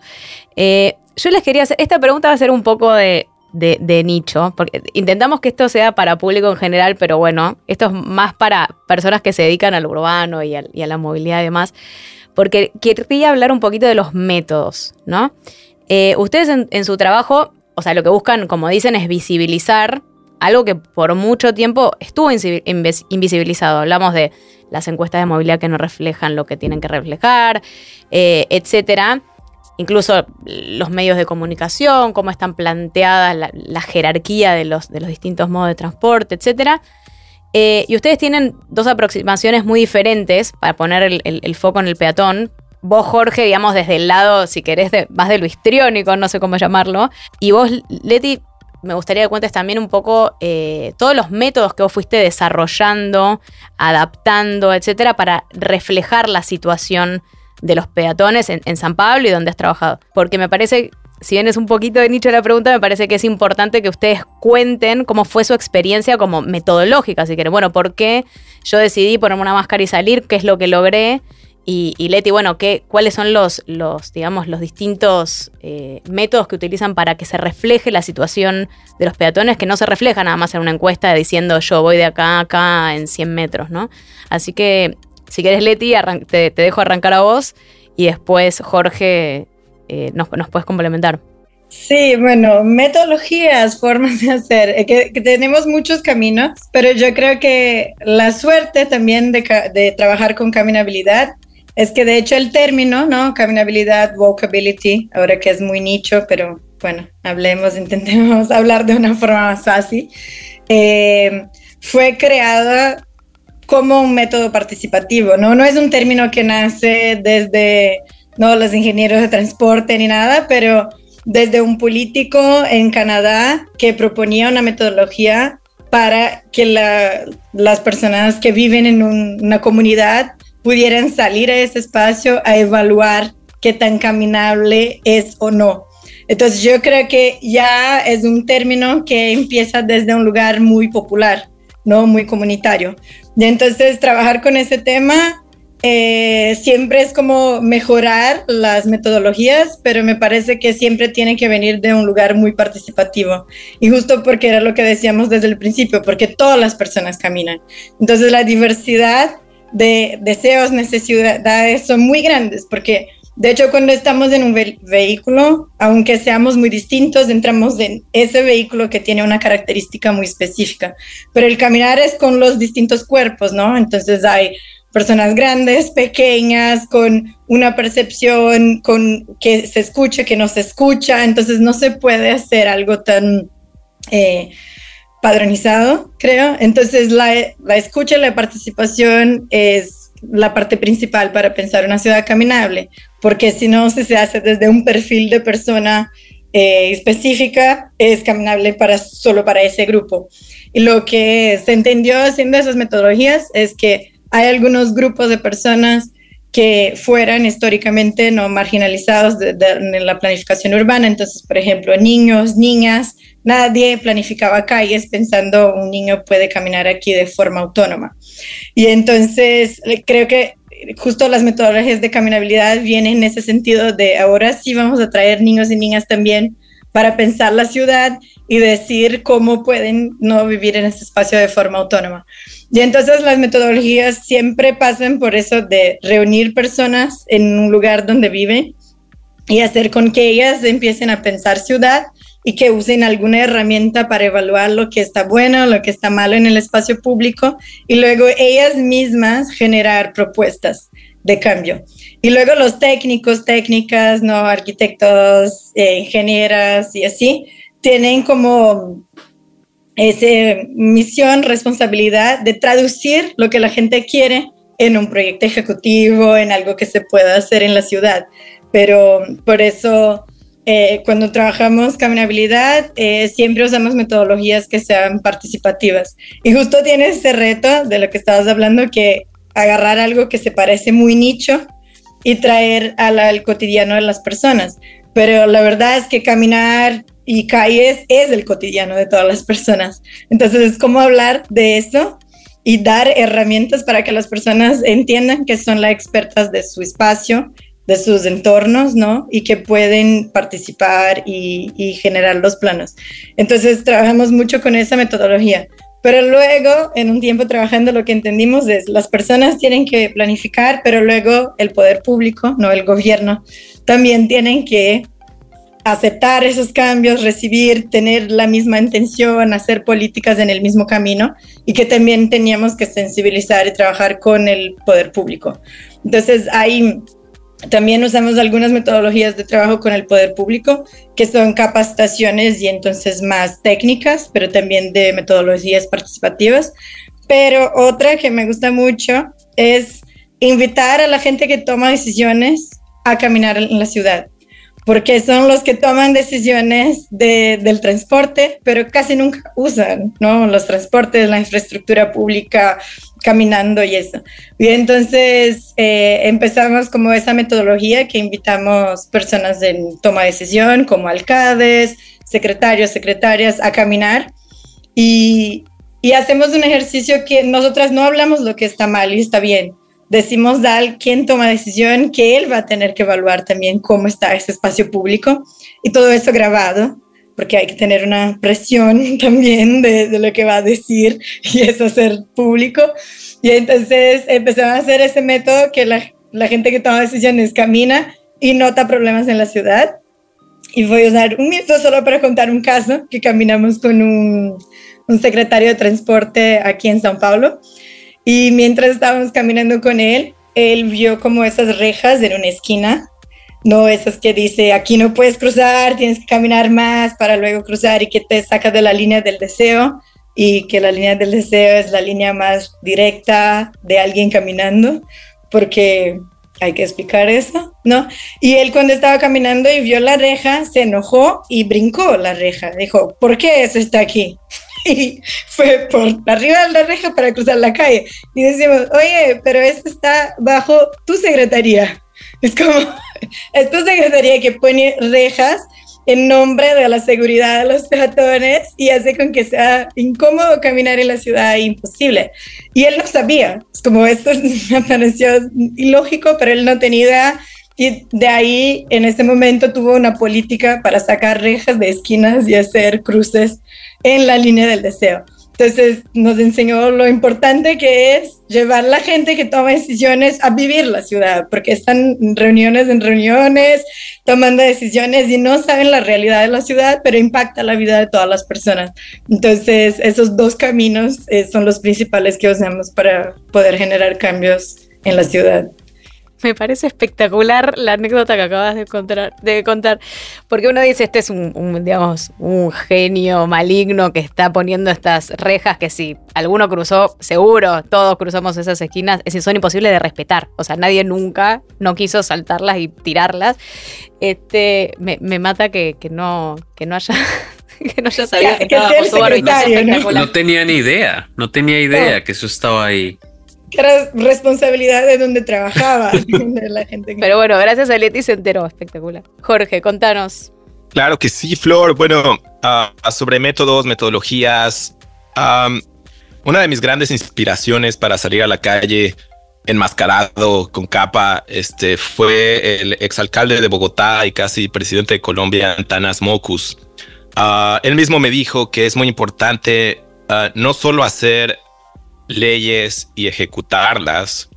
Eh, yo les quería hacer, esta pregunta va a ser un poco de, nicho, porque intentamos que esto sea para público en general, pero bueno, esto es más para personas que se dedican al urbano y, a la movilidad y demás, porque quería hablar un poquito de los métodos, ¿no? Eh, ustedes en, su trabajo, o sea, lo que buscan, como dicen, es visibilizar algo que por mucho tiempo estuvo invisibilizado. Hablamos de las encuestas de movilidad que no reflejan lo que tienen que reflejar, eh, etcétera. Incluso los medios de comunicación, cómo están planteadas la, jerarquía de los, de los, distintos modos de transporte, etcétera. Eh, y ustedes tienen dos aproximaciones muy diferentes para poner el, foco en el peatón. Vos, Jorge, digamos, desde el lado, si querés, más de lo histriónico, no sé cómo llamarlo. Y vos, Leti, me gustaría que cuentes también un poco eh, todos los métodos que vos fuiste desarrollando, adaptando, etcétera, para reflejar la situación de los peatones en, San Pablo y donde has trabajado. Porque me parece, si bien es un poquito de nicho la pregunta, me parece que es importante que ustedes cuenten cómo fue su experiencia como metodológica, si quieren. Bueno, ¿por qué yo decidí ponerme una máscara y salir? ¿Qué es lo que logré? Y, Leti, bueno, ¿qué, ¿cuáles son los, digamos, los distintos eh, métodos que utilizan para que se refleje la situación de los peatones, que no se refleja nada más en una encuesta diciendo yo voy de acá a acá en 100 metros, ¿no? Así que, si querés, Leti, te, dejo arrancar a vos y después, Jorge, eh, nos, puedes complementar. Sí, bueno, metodologías, formas de hacer, que, tenemos muchos caminos, pero yo creo que la suerte también de trabajar con caminabilidad es que de hecho el término, ¿no? Caminabilidad, walkability, ahora que es muy nicho, pero bueno, hablemos, <laughs> intentemos hablar de una forma más fácil, eh, fue creada como un método participativo, ¿no? No es un término que nace desde, no, los ingenieros de transporte ni nada, pero desde un político en Canadá que proponía una metodología para que las personas que viven en una comunidad pudieran salir a ese espacio a evaluar qué tan caminable es o no. Entonces yo creo que ya es un término que empieza desde un lugar muy popular, no muy comunitario. Y entonces trabajar con ese tema eh, siempre es como mejorar las metodologías, pero me parece que siempre tiene que venir de un lugar muy participativo. Y justo porque era lo que decíamos desde el principio, porque todas las personas caminan. Entonces la diversidad de deseos, necesidades son muy grandes, porque de hecho cuando estamos en un vehículo, aunque seamos muy distintos, entramos en ese vehículo que tiene una característica muy específica, pero el caminar es con los distintos cuerpos, ¿no? Entonces hay personas grandes, pequeñas, con una percepción, con que se escucha, que no se escucha, entonces no se puede hacer algo tan... Eh, padronizado, creo. Entonces, la, la escucha y la participación es la parte principal para pensar una ciudad caminable, porque si no, se hace desde un perfil de persona eh, específica, es caminable para, solo para ese grupo. Y lo que se entendió haciendo esas metodologías es que hay algunos grupos de personas que fueran históricamente no marginalizados en la planificación urbana. Entonces, por ejemplo, niños, niñas, nadie planificaba calles pensando un niño puede caminar aquí de forma autónoma. Y entonces creo que justo las metodologías de caminabilidad vienen en ese sentido de ahora sí vamos a traer niños y niñas también para pensar la ciudad y decir cómo pueden no vivir en ese espacio de forma autónoma. Y entonces las metodologías siempre pasan por eso de reunir personas en un lugar donde viven y hacer con que ellas empiecen a pensar ciudad y que usen alguna herramienta para evaluar lo que está bueno, lo que está malo en el espacio público y luego ellas mismas generar propuestas de cambio. Y luego los técnicos, técnicas, no arquitectos, eh, ingenieras y así, tienen como esa misión, responsabilidad de traducir lo que la gente quiere en un proyecto ejecutivo, en algo que se pueda hacer en la ciudad. Pero por eso eh, cuando trabajamos caminabilidad, eh, siempre usamos metodologías que sean participativas. Y justo tienes ese reto de lo que estabas hablando, que agarrar algo que se parece muy nicho y traer al cotidiano de las personas. Pero la verdad es que caminar y calles es el cotidiano de todas las personas. Entonces es como hablar de eso y dar herramientas para que las personas entiendan que son las expertas de su espacio, de sus entornos, ¿no? Y que pueden participar y, generar los planos. Entonces, trabajamos mucho con esa metodología. Pero luego, en un tiempo trabajando, lo que entendimos es las personas tienen que planificar, pero luego el poder público, no el gobierno, también tienen que aceptar esos cambios, recibir, tener la misma intención, hacer políticas en el mismo camino y que también teníamos que sensibilizar y trabajar con el poder público. Entonces, ahí también usamos algunas metodologías de trabajo con el poder público, que son capacitaciones y entonces más técnicas, pero también de metodologías participativas. Pero otra que me gusta mucho es invitar a la gente que toma decisiones a caminar en la ciudad porque son los que toman decisiones del transporte, pero casi nunca usan ¿no? los transportes, la infraestructura pública, caminando y eso. Y entonces eh, empezamos como esa metodología que invitamos personas en toma de decisión, como alcaldes, secretarios, secretarias, a caminar. Y, y hacemos un ejercicio que nosotras no hablamos lo que está mal y está bien, decimos Dal quién toma decisión, que él va a tener que evaluar también cómo está ese espacio público y todo eso grabado, porque hay que tener una presión <laughs> también de, lo que va a decir y eso hacer público. Y entonces empezamos a hacer ese método que la, la gente que toma decisiones camina y nota problemas en la ciudad. Y voy a usar un minuto solo para contar un caso que caminamos con un, un secretario de transporte aquí en São Paulo y mientras estábamos caminando con él, él vio como esas rejas en una esquina, no esas que dice aquí no puedes cruzar, tienes que caminar más para luego cruzar y que te saca de la línea del deseo y que la línea del deseo es la línea más directa de alguien caminando, porque hay que explicar eso, ¿no? Y él cuando estaba caminando y vio la reja, se enojó y brincó la reja. Dijo, ¿por qué eso está aquí? <laughs> y fue por arriba de la reja para cruzar la calle. Y decimos, oye, pero eso está bajo tu secretaría. <laughs> Es como, es tu secretaría que pone rejas en nombre de la seguridad de los peatones y hace con que sea incómodo caminar en la ciudad imposible. Y él no sabía, es como esto <laughs> me pareció ilógico, pero él no tenía idea. Y de ahí, en ese momento, tuvo una política para sacar rejas de esquinas y hacer cruces en la línea del deseo. Entonces nos enseñó lo importante que es llevar la gente que toma decisiones a vivir la ciudad, porque están reuniones en reuniones, tomando decisiones y no saben la realidad de la ciudad, pero impacta la vida de todas las personas. Entonces esos dos caminos eh, son los principales que usamos para poder generar cambios en la ciudad. Me parece espectacular la anécdota que acabas de contar, de contar porque uno dice, este es un, digamos, un genio maligno que está poniendo estas rejas que si alguno cruzó, seguro, todos cruzamos esas esquinas, es, son imposibles de respetar. O sea, nadie nunca no quiso saltarlas y tirarlas. Este, me, mata que, no, que no haya <laughs> que no haya sabido que, ¿no? ¿no? tenía ni idea, no tenía idea que eso estaba ahí que era responsabilidad de donde trabajaba <laughs> la gente. Pero bueno, gracias a Leti se enteró, espectacular. Jorge, contanos. Claro que sí, Flor. Bueno, uh, sobre métodos, metodologías. una de mis grandes inspiraciones para salir a la calle enmascarado con capa este, fue el exalcalde de Bogotá y casi presidente de Colombia, Antanas Mocus. Uh, él mismo me dijo que es muy importante uh, no solo hacer leyes y ejecutarlas,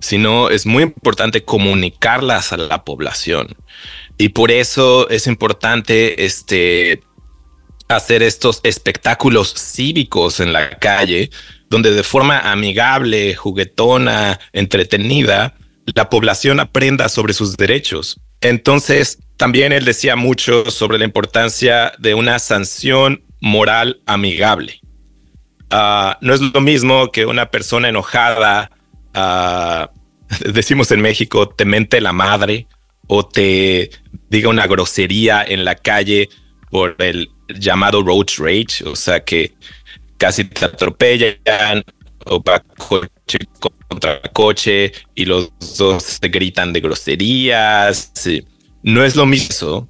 sino es muy importante comunicarlas a la población. Y por eso es importante este, hacer estos espectáculos cívicos en la calle, donde de forma amigable, juguetona, entretenida, la población aprenda sobre sus derechos. Entonces, también él decía mucho sobre la importancia de una sanción moral amigable. Ah, no es lo mismo que una persona enojada, ah, <laughs> decimos en México, te mente la madre o te diga una grosería en la calle por el llamado road rage, o sea que casi te atropellan o va coche contra coche y los dos se gritan de groserías. No es lo mismo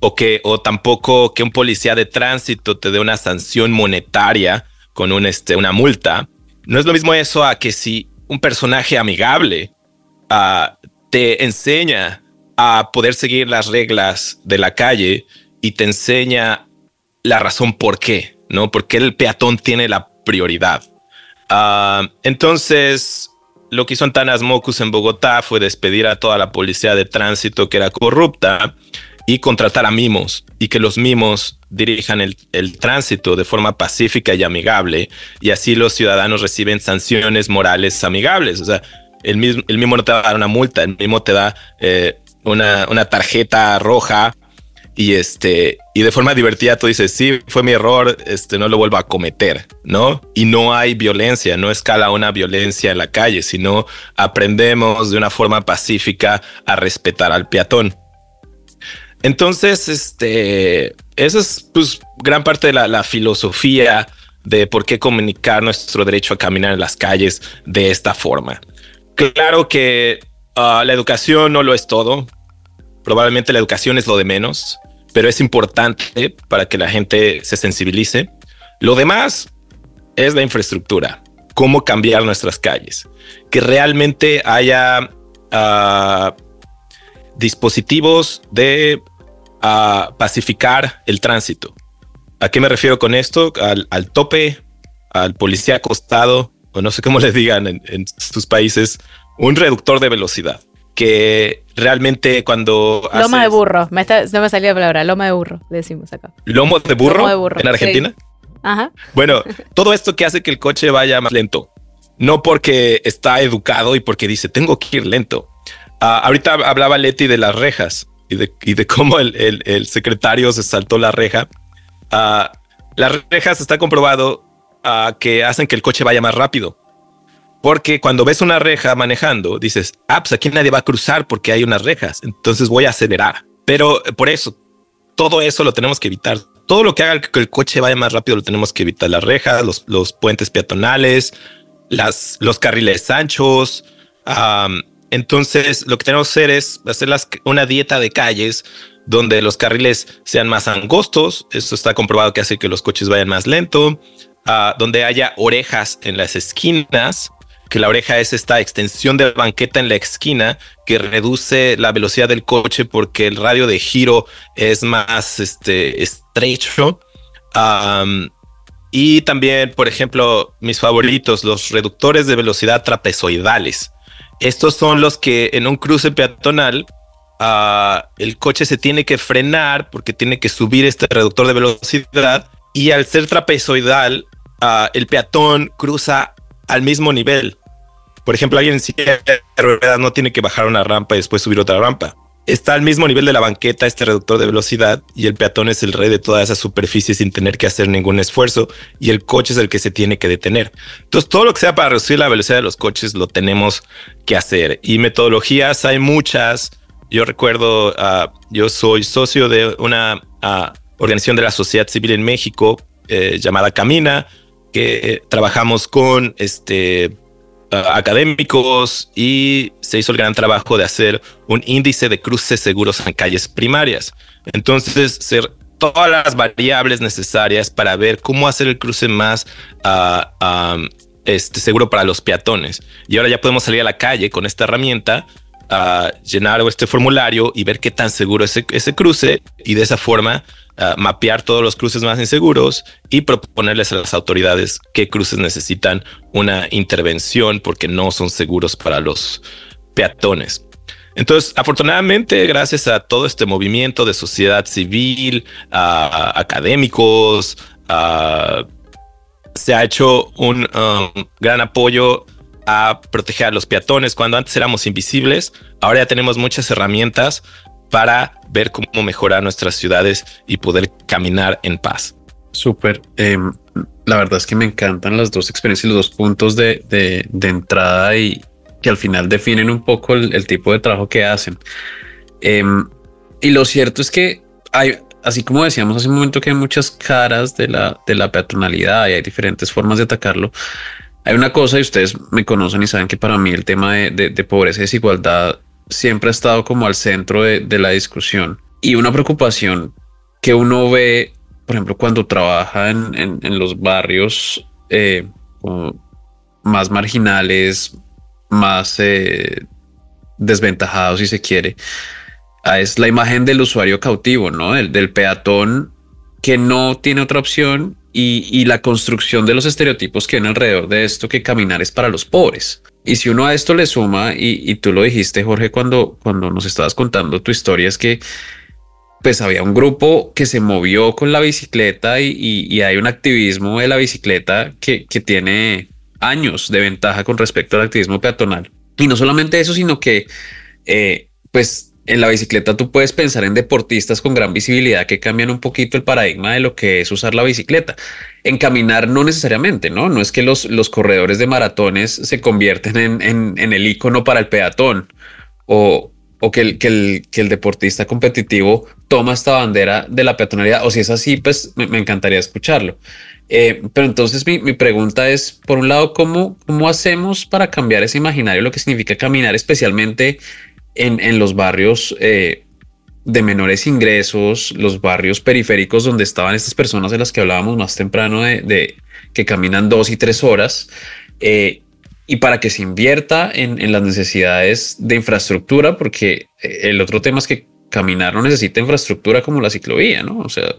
o que o tampoco que un policía de tránsito te dé una sanción monetaria con este, una multa no es lo mismo eso a que si un personaje amigable ah, te enseña a poder seguir las reglas de la calle y te enseña la razón por qué, ¿no? Porque el peatón tiene la prioridad. Ah, entonces, lo que hizo Antanas Mocus en Bogotá fue despedir a toda la policía de tránsito que era corrupta y contratar a mimos y que los mimos dirijan el, tránsito de forma pacífica y amigable y así los ciudadanos reciben sanciones morales amigables. O sea, el mismo, el mimo no te va a dar una multa, el mimo te da eh, una, una tarjeta roja y este y de forma divertida tú dices sí fue mi error este no lo vuelvo a cometer no y no hay violencia no escala una violencia en la calle sino aprendemos de una forma pacífica a respetar al peatón entonces este esa es pues gran parte de la, filosofía de por qué comunicar nuestro derecho a caminar en las calles de esta forma claro que ah, la educación no lo es todo probablemente la educación es lo de menos pero es importante para que la gente se sensibilice. Lo demás es la infraestructura, cómo cambiar nuestras calles, que realmente haya ah, dispositivos de ah, pacificar el tránsito. ¿A qué me refiero con esto? Al, tope, al policía acostado, o no sé cómo <laughs> les digan en, en sus países, un reductor de velocidad que realmente cuando... Loma de burro, me no me salía la palabra, loma de burro, decimos acá. ¿Lomo de burro, de burro en Argentina? Ajá. Bueno, <laughs> todo esto que hace que el coche vaya más lento, no porque está educado y porque dice, tengo que ir lento. Ah, ahorita hablaba Leti de las rejas y de, cómo el, secretario se saltó la reja. Uh, las rejas está comprobado uh, que hacen que el coche vaya más rápido. Porque cuando ves una reja manejando, dices, ah, pues aquí nadie va a cruzar porque hay unas rejas, entonces voy a acelerar. Pero eh, por eso, todo eso lo tenemos que evitar. Todo lo que haga que el coche vaya más rápido lo tenemos que evitar. Las rejas, los, puentes peatonales, las, los carriles anchos. Entonces, lo que tenemos que hacer es hacer una dieta de calles donde los carriles sean más angostos. Esto está comprobado que hace que los coches vayan más lento. Ah, donde haya orejas en las esquinas que la oreja es esta extensión de banqueta en la esquina que reduce la velocidad del coche porque el radio de giro es más este, estrecho. y también, por ejemplo, mis favoritos, los reductores de velocidad trapezoidales. Estos son los que en un cruce peatonal ah, el coche se tiene que frenar porque tiene que subir este reductor de velocidad y al ser trapezoidal, ah, el peatón cruza al mismo nivel. Por ejemplo, alguien en silla no tiene que bajar una rampa y después subir otra rampa. Está al mismo nivel de la banqueta este reductor de velocidad y el peatón es el rey de toda esa superficie sin tener que hacer ningún esfuerzo y el coche es el que se tiene que detener. Entonces, todo lo que sea para reducir la velocidad de los coches lo tenemos que hacer. Y metodologías hay muchas. Yo recuerdo, uh, yo soy socio de una uh, organización de la sociedad civil en México eh, llamada Camina, que eh, trabajamos con este, académicos y se hizo el gran trabajo de hacer un índice de cruces seguros en calles primarias. Entonces, ser todas las variables necesarias para ver cómo hacer el cruce más uh, este, seguro para los peatones. Y ahora ya podemos salir a la calle con esta herramienta a llenar este formulario y ver qué tan seguro es ese cruce y de esa forma mapear todos los cruces más inseguros y proponerles a las autoridades qué cruces necesitan una intervención porque no son seguros para los peatones. Entonces, afortunadamente, gracias a todo este movimiento de sociedad civil, a, académicos, se ha hecho un um, gran apoyo a proteger a los peatones. Cuando antes éramos invisibles, ahora ya tenemos muchas herramientas para ver cómo mejorar nuestras ciudades y poder caminar en paz. Súper. Em, la verdad es que me encantan las dos experiencias y los dos puntos de, entrada y que al final definen un poco el, tipo de trabajo que hacen. Em, y lo cierto es que hay, así como decíamos hace un momento que hay muchas caras de la, de la peatonalidad y hay diferentes formas de atacarlo. Hay una cosa y ustedes me conocen y saben que para mí el tema de, de pobreza y desigualdad siempre ha estado como al centro de, la discusión y una preocupación que uno ve, por ejemplo, cuando trabaja en, los barrios eh, más marginales, más eh, desventajados, si se quiere. Es la imagen del usuario cautivo, ¿no? Del, peatón que no tiene otra opción y, la construcción de los estereotipos que hay alrededor de esto, que caminar es para los pobres. Y si uno a esto le suma, y, tú lo dijiste, Jorge, cuando, cuando nos estabas contando tu historia, es que pues había un grupo que se movió con la bicicleta y, hay un activismo de la bicicleta que, tiene años de ventaja con respecto al activismo peatonal. Y no solamente eso, sino que eh, pues en la bicicleta tú puedes pensar en deportistas con gran visibilidad que cambian un poquito el paradigma de lo que es usar la bicicleta. En caminar no necesariamente, ¿no? No es que los, los corredores de maratones se convierten en, en, el icono para el peatón o, o que, el, que, el, que el deportista competitivo toma esta bandera de la peatonalidad. O si es así, pues me, encantaría escucharlo. Eh, pero entonces mi, mi, pregunta es, por un lado, ¿cómo, ¿cómo hacemos para cambiar ese imaginario, lo que significa caminar, especialmente en, los barrios eh, de menores ingresos, los barrios periféricos donde estaban estas personas de las que hablábamos más temprano, de, que caminan dos y tres horas, eh, y para que se invierta en, las necesidades de infraestructura, porque eh, el otro tema es que caminar no necesita infraestructura como la ciclovía, ¿no? O sea,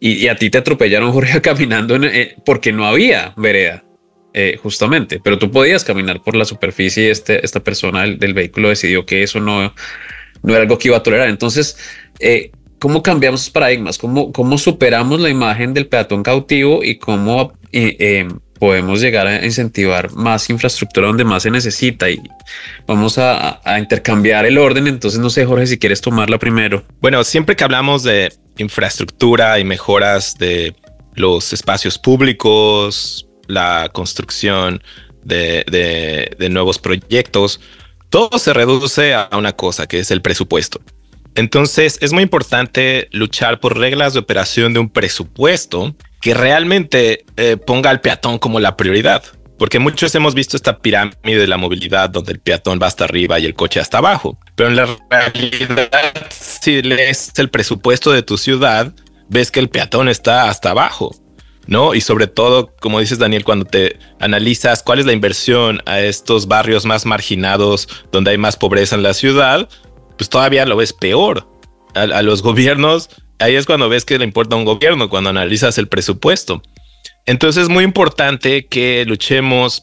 y, a ti te atropellaron, <laughs> Jorge, caminando porque no había vereda. Eh, justamente, pero tú podías caminar por la superficie y este, esta persona del, vehículo decidió que eso no, no era algo que iba a tolerar. Entonces, eh, ¿cómo cambiamos paradigmas? ¿Cómo, ¿Cómo superamos la imagen del peatón cautivo y cómo eh, podemos llegar a incentivar más infraestructura donde más se necesita? Y vamos a, a intercambiar el orden. Entonces, no sé, Jorge, si quieres tomarla primero. Bueno, siempre que hablamos de infraestructura y mejoras de los espacios públicos, la construcción de, nuevos proyectos, todo se reduce a una cosa, que es el presupuesto. Entonces es muy importante luchar por reglas de operación de un presupuesto que realmente eh, ponga al peatón como la prioridad. Porque muchos hemos visto esta pirámide de la movilidad donde el peatón va hasta arriba y el coche hasta abajo. Pero en la realidad, si lees el presupuesto de tu ciudad, ves que el peatón está hasta abajo. ¿No? Y sobre todo, como dices Daniel, cuando te analizas cuál es la inversión a estos barrios más marginados donde hay más pobreza en la ciudad, pues todavía lo ves peor. A, los <laughs> gobiernos, ahí es cuando ves que le importa a un gobierno, cuando analizas el presupuesto. Entonces es muy importante que luchemos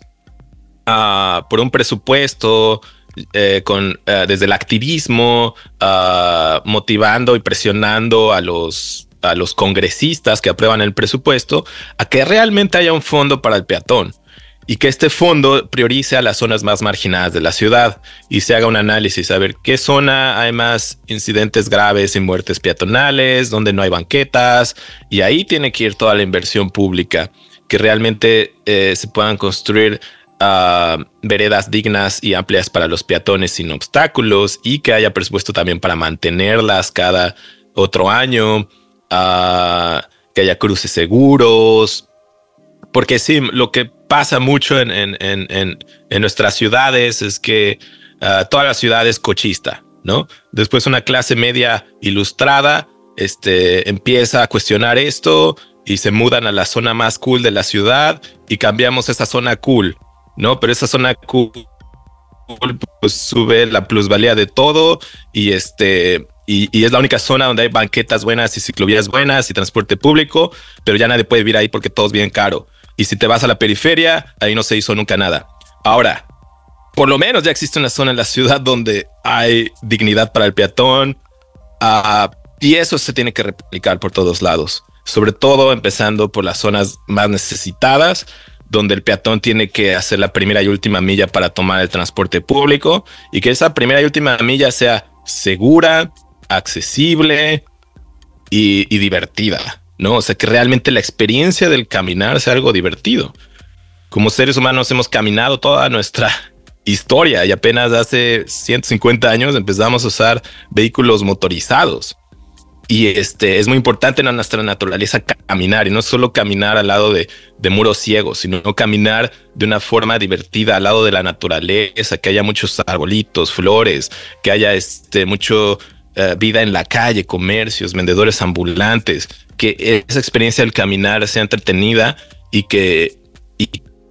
ah, por un presupuesto eh, con, eh, desde el activismo, ah, motivando y presionando a los a los congresistas que aprueban el presupuesto a que realmente haya un fondo para el peatón y que este fondo priorice a las zonas más marginadas de la ciudad y se haga un análisis a ver qué zona hay más incidentes graves y muertes peatonales, donde no hay banquetas y ahí tiene que ir toda la inversión pública, que realmente eh, se puedan construir ah, veredas dignas y amplias para los peatones sin obstáculos y que haya presupuesto también para mantenerlas cada otro año que haya cruces seguros. Porque sí, lo que pasa mucho en, en, en, en nuestras ciudades es que uh, toda la ciudad es cochista, ¿no? Después una clase media ilustrada este, empieza a cuestionar esto y se mudan a la zona más cool de la ciudad y cambiamos esa zona cool, ¿no? Pero esa zona cool pues sube la plusvalía de todo y este y, es la única zona donde hay banquetas buenas y ciclovías buenas y transporte público, pero ya nadie puede vivir ahí porque todo es bien caro. Y si te vas a la periferia, ahí no se hizo nunca nada. Ahora, por lo menos ya existe una zona en la ciudad donde hay dignidad para el peatón uh, y eso se tiene que replicar por todos lados, sobre todo empezando por las zonas más necesitadas donde el peatón tiene que hacer la primera y última milla para tomar el transporte público y que esa primera y última milla sea segura, accesible y, divertida, ¿no? O sea, que realmente la experiencia del caminar sea algo divertido. Como seres humanos hemos caminado toda nuestra historia y apenas hace 150 años empezamos a usar vehículos motorizados. Y este es muy importante en nuestra naturaleza caminar y no solo caminar al lado de, de, muros ciegos, sino caminar de una forma divertida al lado de la naturaleza, que haya muchos arbolitos, flores, que haya este mucho eh, vida en la calle, comercios, vendedores ambulantes, que esa experiencia del caminar sea entretenida y que,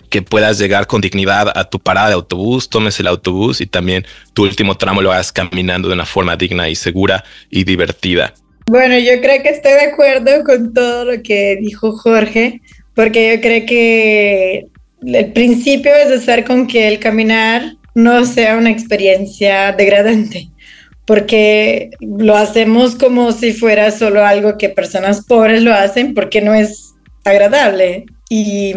que puedas llegar con dignidad a tu parada de autobús, tomes el autobús y también tu último tramo lo hagas caminando de una forma digna y segura y divertida. Bueno, yo creo que estoy de acuerdo con todo lo que dijo Jorge, porque yo creo que el principio es hacer con que el caminar no sea una experiencia degradante, porque lo hacemos como si fuera solo algo que personas pobres lo hacen, porque no es agradable. Y,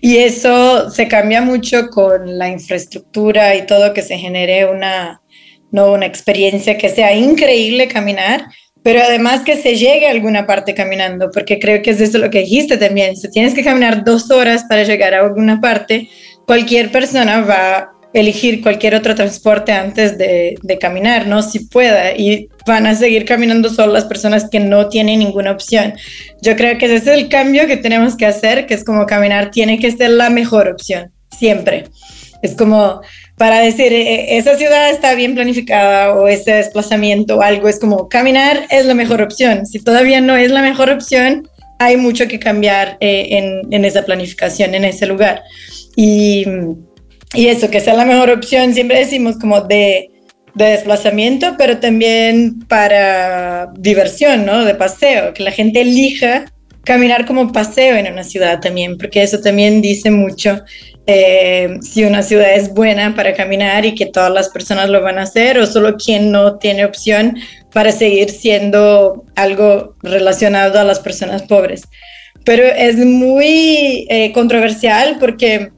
y eso se cambia mucho con la infraestructura y todo que se genere una, no una experiencia que sea increíble caminar, pero además que se llegue a alguna parte caminando, porque creo que es eso lo que dijiste también. Si tienes que caminar dos horas para llegar a alguna parte, cualquier persona va elegir cualquier otro transporte antes de, caminar, ¿no? Si pueda, y van a seguir caminando solo las personas que no tienen ninguna opción. Yo creo que ese es el cambio que tenemos que hacer, que es como caminar tiene que ser la mejor opción, siempre. Es como para decir, e, esa ciudad está bien planificada o ese desplazamiento o algo, es como caminar es la mejor opción. Si todavía no es la mejor opción, hay mucho que cambiar eh, en, en, esa planificación, en ese lugar. Y, y, eso, que sea la mejor opción, siempre decimos como de, de desplazamiento, pero también para diversión, ¿no? De paseo, que la gente elija caminar como paseo en una ciudad también, porque eso también dice mucho eh, si una ciudad es buena para caminar y que todas las personas lo van a hacer o solo quien no tiene opción para seguir siendo algo relacionado a las personas pobres. Pero es muy eh, controversial porque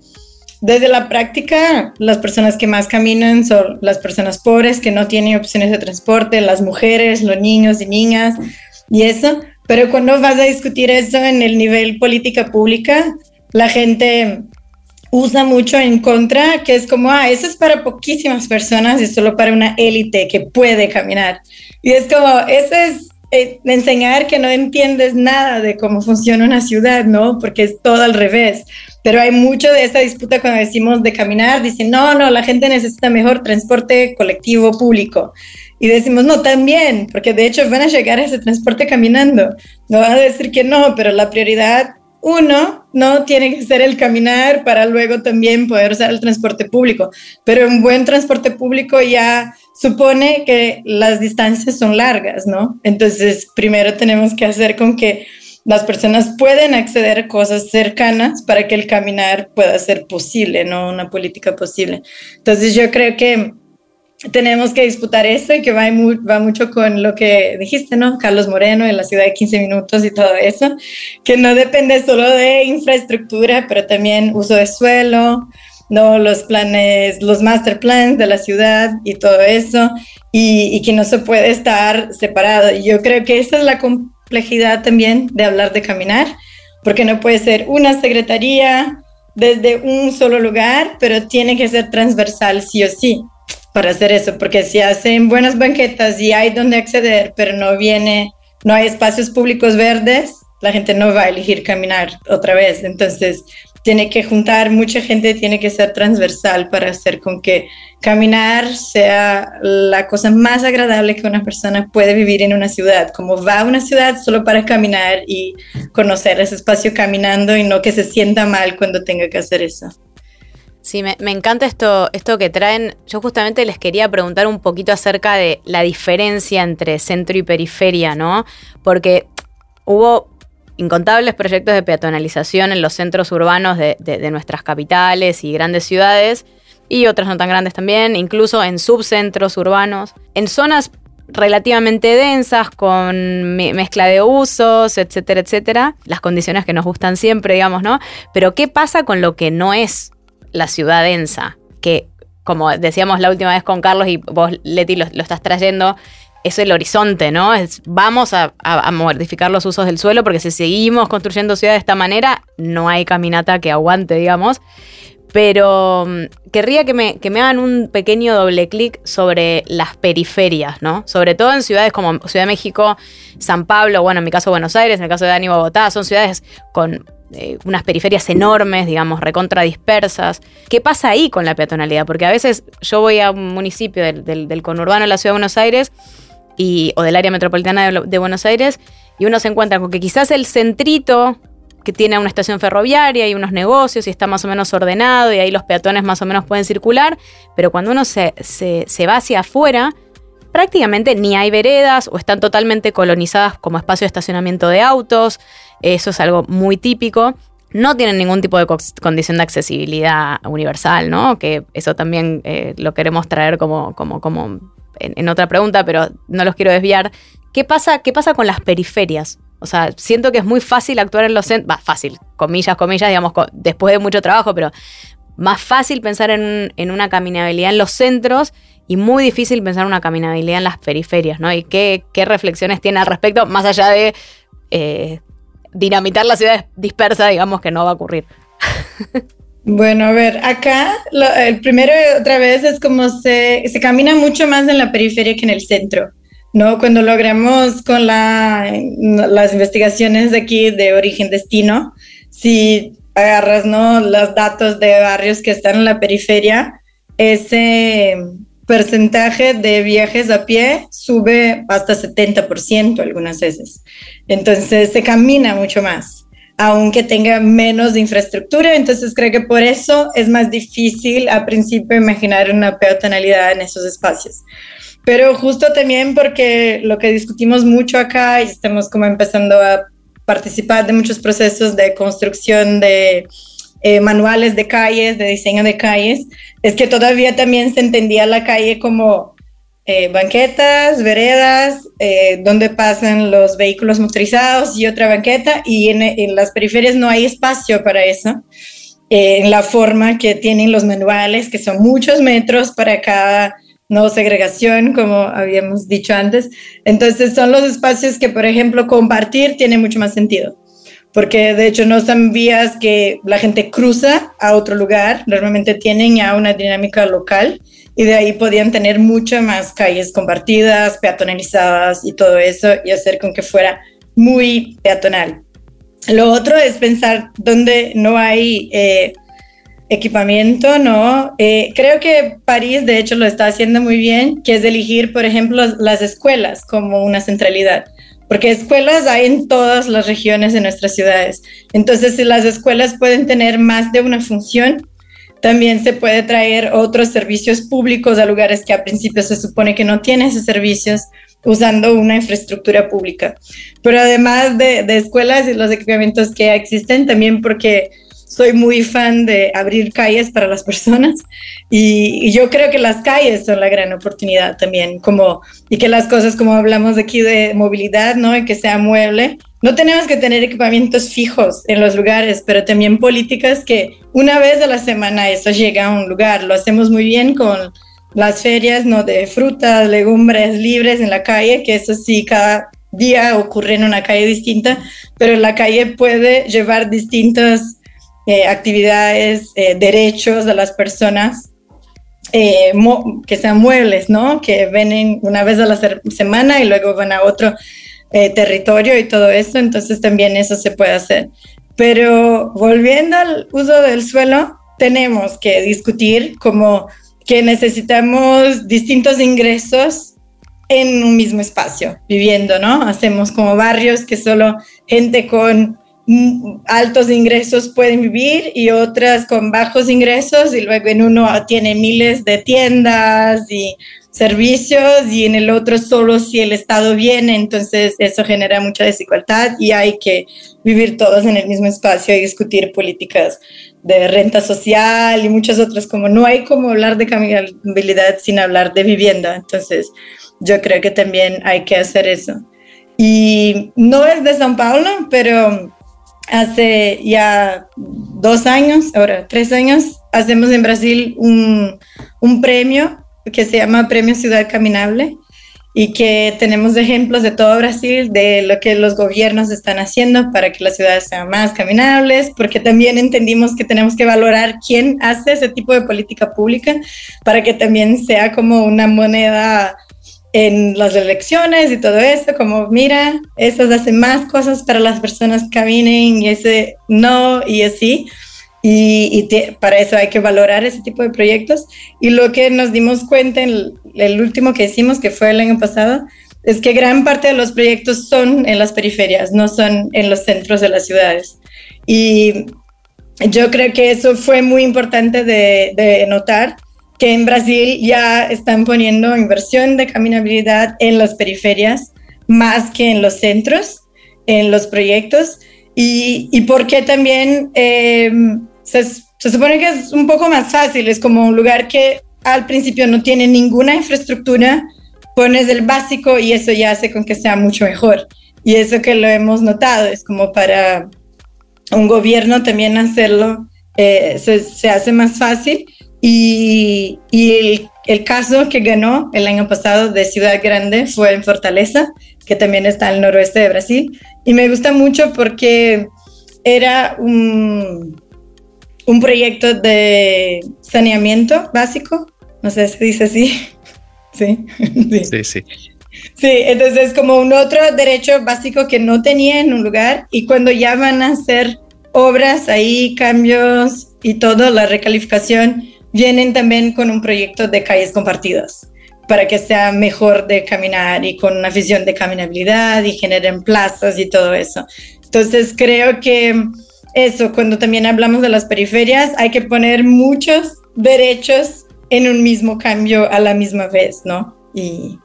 desde la práctica las personas que más caminan son las personas pobres que no tienen opciones de transporte, las mujeres, los niños y niñas y eso. Pero cuando vas a discutir eso en el nivel política pública, la gente usa mucho en contra, que es como, ah, eso es para poquísimas personas y solo para una élite que puede caminar. Y es como, eso es eh, enseñar que no entiendes nada de cómo funciona una ciudad, ¿no? Porque es todo al revés. Pero hay mucho de esa disputa cuando decimos de caminar, dicen, no, no, la gente necesita mejor transporte colectivo público. Y decimos, no, también, porque de hecho van a llegar a ese transporte caminando. No van a decir que no, pero la prioridad uno, no tiene que ser el caminar para luego también poder usar el transporte público, pero un buen transporte público ya supone que las distancias son largas, ¿no? Entonces, primero tenemos que hacer con que las personas pueden acceder a cosas cercanas para que el caminar pueda ser posible, ¿no? Una política posible. Entonces, yo creo que tenemos que disputar esto y que va, va, mucho con lo que dijiste, ¿no? Carlos Moreno en la ciudad de 15 minutos y todo eso, que no depende solo de infraestructura, pero también uso de suelo, ¿no? Los planes, los master plans de la ciudad y todo eso, y, y que no se puede estar separado. Y yo creo que esa es la complejidad también de hablar de caminar, porque no puede ser una secretaría desde un solo lugar, pero tiene que ser transversal sí o sí para hacer eso, porque si hacen buenas banquetas y hay donde acceder, pero no viene, no hay espacios públicos verdes, la gente no va a elegir caminar otra vez. Entonces, tiene que juntar mucha gente, tiene que ser transversal para hacer con que caminar sea la cosa más agradable que una persona puede vivir en una ciudad, como va a una ciudad solo para caminar y conocer ese espacio caminando y no que se sienta mal cuando tenga que hacer eso. Sí, me, encanta esto, esto que traen. Yo justamente les quería preguntar un poquito acerca de la diferencia entre centro y periferia, ¿no? Porque hubo incontables proyectos de peatonalización en los centros urbanos de, nuestras capitales y grandes ciudades, y otras no tan grandes también, incluso en subcentros urbanos, en zonas relativamente densas, con mezcla de usos, etcétera, etcétera, las condiciones que nos gustan siempre, digamos, ¿no? Pero ¿qué pasa con lo que no es la ciudad densa, que como decíamos la última vez con Carlos y vos, Leti, lo, estás trayendo, es el horizonte, ¿no? Vamos a, modificar los usos del suelo porque si seguimos construyendo ciudad de esta manera, no hay caminata que aguante, digamos. Pero mm, querría que me, que me hagan un pequeño doble clic sobre las periferias, ¿no? Sobre todo en ciudades como Ciudad de México, San Pablo, bueno, en mi caso Buenos Aires, en el caso de Dani Bogotá, son ciudades con eh, unas periferias enormes, digamos, recontra dispersas. ¿Qué pasa ahí con la peatonalidad? Porque a veces yo voy a un municipio del, conurbano de la ciudad de Buenos Aires o del área metropolitana de, Buenos Aires y uno se encuentra con que quizás el centrito que tiene una estación ferroviaria y unos negocios y está más o menos ordenado y ahí los peatones más o menos pueden circular, pero cuando uno se, se, va hacia afuera, prácticamente ni hay veredas o están totalmente colonizadas como espacio de estacionamiento de autos, eso es algo muy típico. No tienen ningún tipo de condición de accesibilidad universal, ¿no? Que eso también eh, lo queremos traer como, como, como en, otra pregunta, pero no los quiero desviar. ¿Qué pasa, ¿Qué pasa con las periferias? O sea, siento que es muy fácil actuar en los centros, va, fácil, comillas, comillas, digamos, después de mucho trabajo, pero más fácil pensar en, una caminabilidad en los centros y muy difícil pensar en una caminabilidad en las periferias, ¿no? Y qué, reflexiones tiene al respecto, más allá de eh, dinamitar la ciudad dispersa, digamos que no va a ocurrir. <laughs> Bueno, a ver, acá el primero otra vez es como se, se camina mucho más en la periferia que en el centro. ¿no? Cuando logramos con la, las investigaciones de aquí de origen-destino, si agarras, ¿no? Los datos de barrios que están en la periferia, ese porcentaje de viajes a pie sube hasta 70% algunas veces. Entonces se camina mucho más, aunque tenga menos infraestructura. Entonces creo que por eso es más difícil a principio imaginar una peatonalidad en esos espacios. Pero justo también porque lo que discutimos mucho acá y estamos como empezando a participar de muchos procesos de construcción de eh, manuales de calles, de diseño de calles, es que todavía también se entendía la calle como eh, banquetas, veredas, eh, donde pasan los vehículos motorizados y otra banqueta, y en, las periferias no hay espacio para eso, en la forma que tienen los manuales, que son muchos metros para cada no segregación, como habíamos dicho antes. Entonces son los espacios que, por ejemplo, compartir tiene mucho más sentido, porque de hecho no son vías que la gente cruza a otro lugar, normalmente tienen ya una dinámica local y de ahí podían tener muchas más calles compartidas, peatonalizadas y todo eso y hacer con que fuera muy peatonal. Lo otro es pensar dónde no hay... Eh, equipamiento, ¿no? Eh, creo que París, de hecho, lo está haciendo muy bien, que es elegir, por ejemplo, las escuelas como una centralidad, porque escuelas hay en todas las regiones de nuestras ciudades. Entonces, si las escuelas pueden tener más de una función, también se puede traer otros servicios públicos a lugares que a principio se supone que no tienen esos servicios usando una infraestructura pública. Pero además de, escuelas y los equipamientos que existen, también porque soy muy fan de abrir calles para las personas y, yo creo que las calles son la gran oportunidad también, como, y que las cosas como hablamos aquí de movilidad, ¿no? Y que sea mueble. No tenemos que tener equipamientos fijos en los lugares, pero también políticas que una vez a la semana eso llega a un lugar. Lo hacemos muy bien con las ferias, ¿no? De frutas, legumbres libres en la calle, que eso sí, cada día ocurre en una calle distinta, pero la calle puede llevar distintas eh, actividades, eh, derechos de las personas, eh, que sean muebles, ¿no? Que ven una vez a la semana y luego van a otro territorio y todo eso, entonces también eso se puede hacer. Pero volviendo al uso del suelo, tenemos que discutir como que necesitamos distintos ingresos en un mismo espacio, viviendo, ¿no? Hacemos como barrios que solo gente con altos ingresos pueden vivir y otras con bajos ingresos y luego en uno tiene miles de tiendas y servicios y en el otro solo si el Estado viene, entonces eso genera mucha desigualdad y hay que vivir todos en el mismo espacio y discutir políticas de renta social y muchas otras, como no hay como hablar de caminabilidad sin hablar de vivienda, entonces yo creo que también hay que hacer eso. Y no es de San Paulo, pero hace ya dos años, ahora tres años, hacemos en Brasil un, un, premio que se llama Premio Ciudad Caminable y que tenemos ejemplos de todo Brasil de lo que los gobiernos están haciendo para que las ciudades sean más caminables, porque también entendimos que tenemos que valorar quién hace ese tipo de política pública para que también sea como una moneda en las elecciones y todo eso, como mira, esas hacen más cosas para las personas que caminen y ese no y así. Y, para eso hay que valorar ese tipo de proyectos. Y lo que nos dimos cuenta en el, último que hicimos, que fue el año pasado, es que gran parte de los proyectos son en las periferias, no son en los centros de las ciudades. Y yo creo que eso fue muy importante de, de notar que en Brasil ya están poniendo inversión de caminabilidad en las periferias más que en los centros, en los proyectos. Y, y porque también eh, se, se supone que es un poco más fácil, es como un lugar que al principio no tiene ninguna infraestructura, pones el básico y eso ya hace con que sea mucho mejor. Y eso que lo hemos notado, es como para un gobierno también hacerlo, eh, se, se, hace más fácil. Y, y el, el, caso que ganó el año pasado de Ciudad Grande fue en Fortaleza, que también está al noroeste de Brasil. Y me gusta mucho porque era un, un proyecto de saneamiento básico, no sé si dice así. <laughs> Sí, <laughs> sí. sí, sí. Sí, entonces es como un otro derecho básico que no tenía en un lugar y cuando ya van a hacer obras ahí, cambios y todo, la recalificación, vienen también con un proyecto de calles compartidas para que sea mejor de caminar y con una visión de caminabilidad y generen plazas y todo eso. Entonces creo que eso, cuando también hablamos de las periferias, hay que poner muchos derechos en un mismo cambio a la misma vez, ¿no? Y,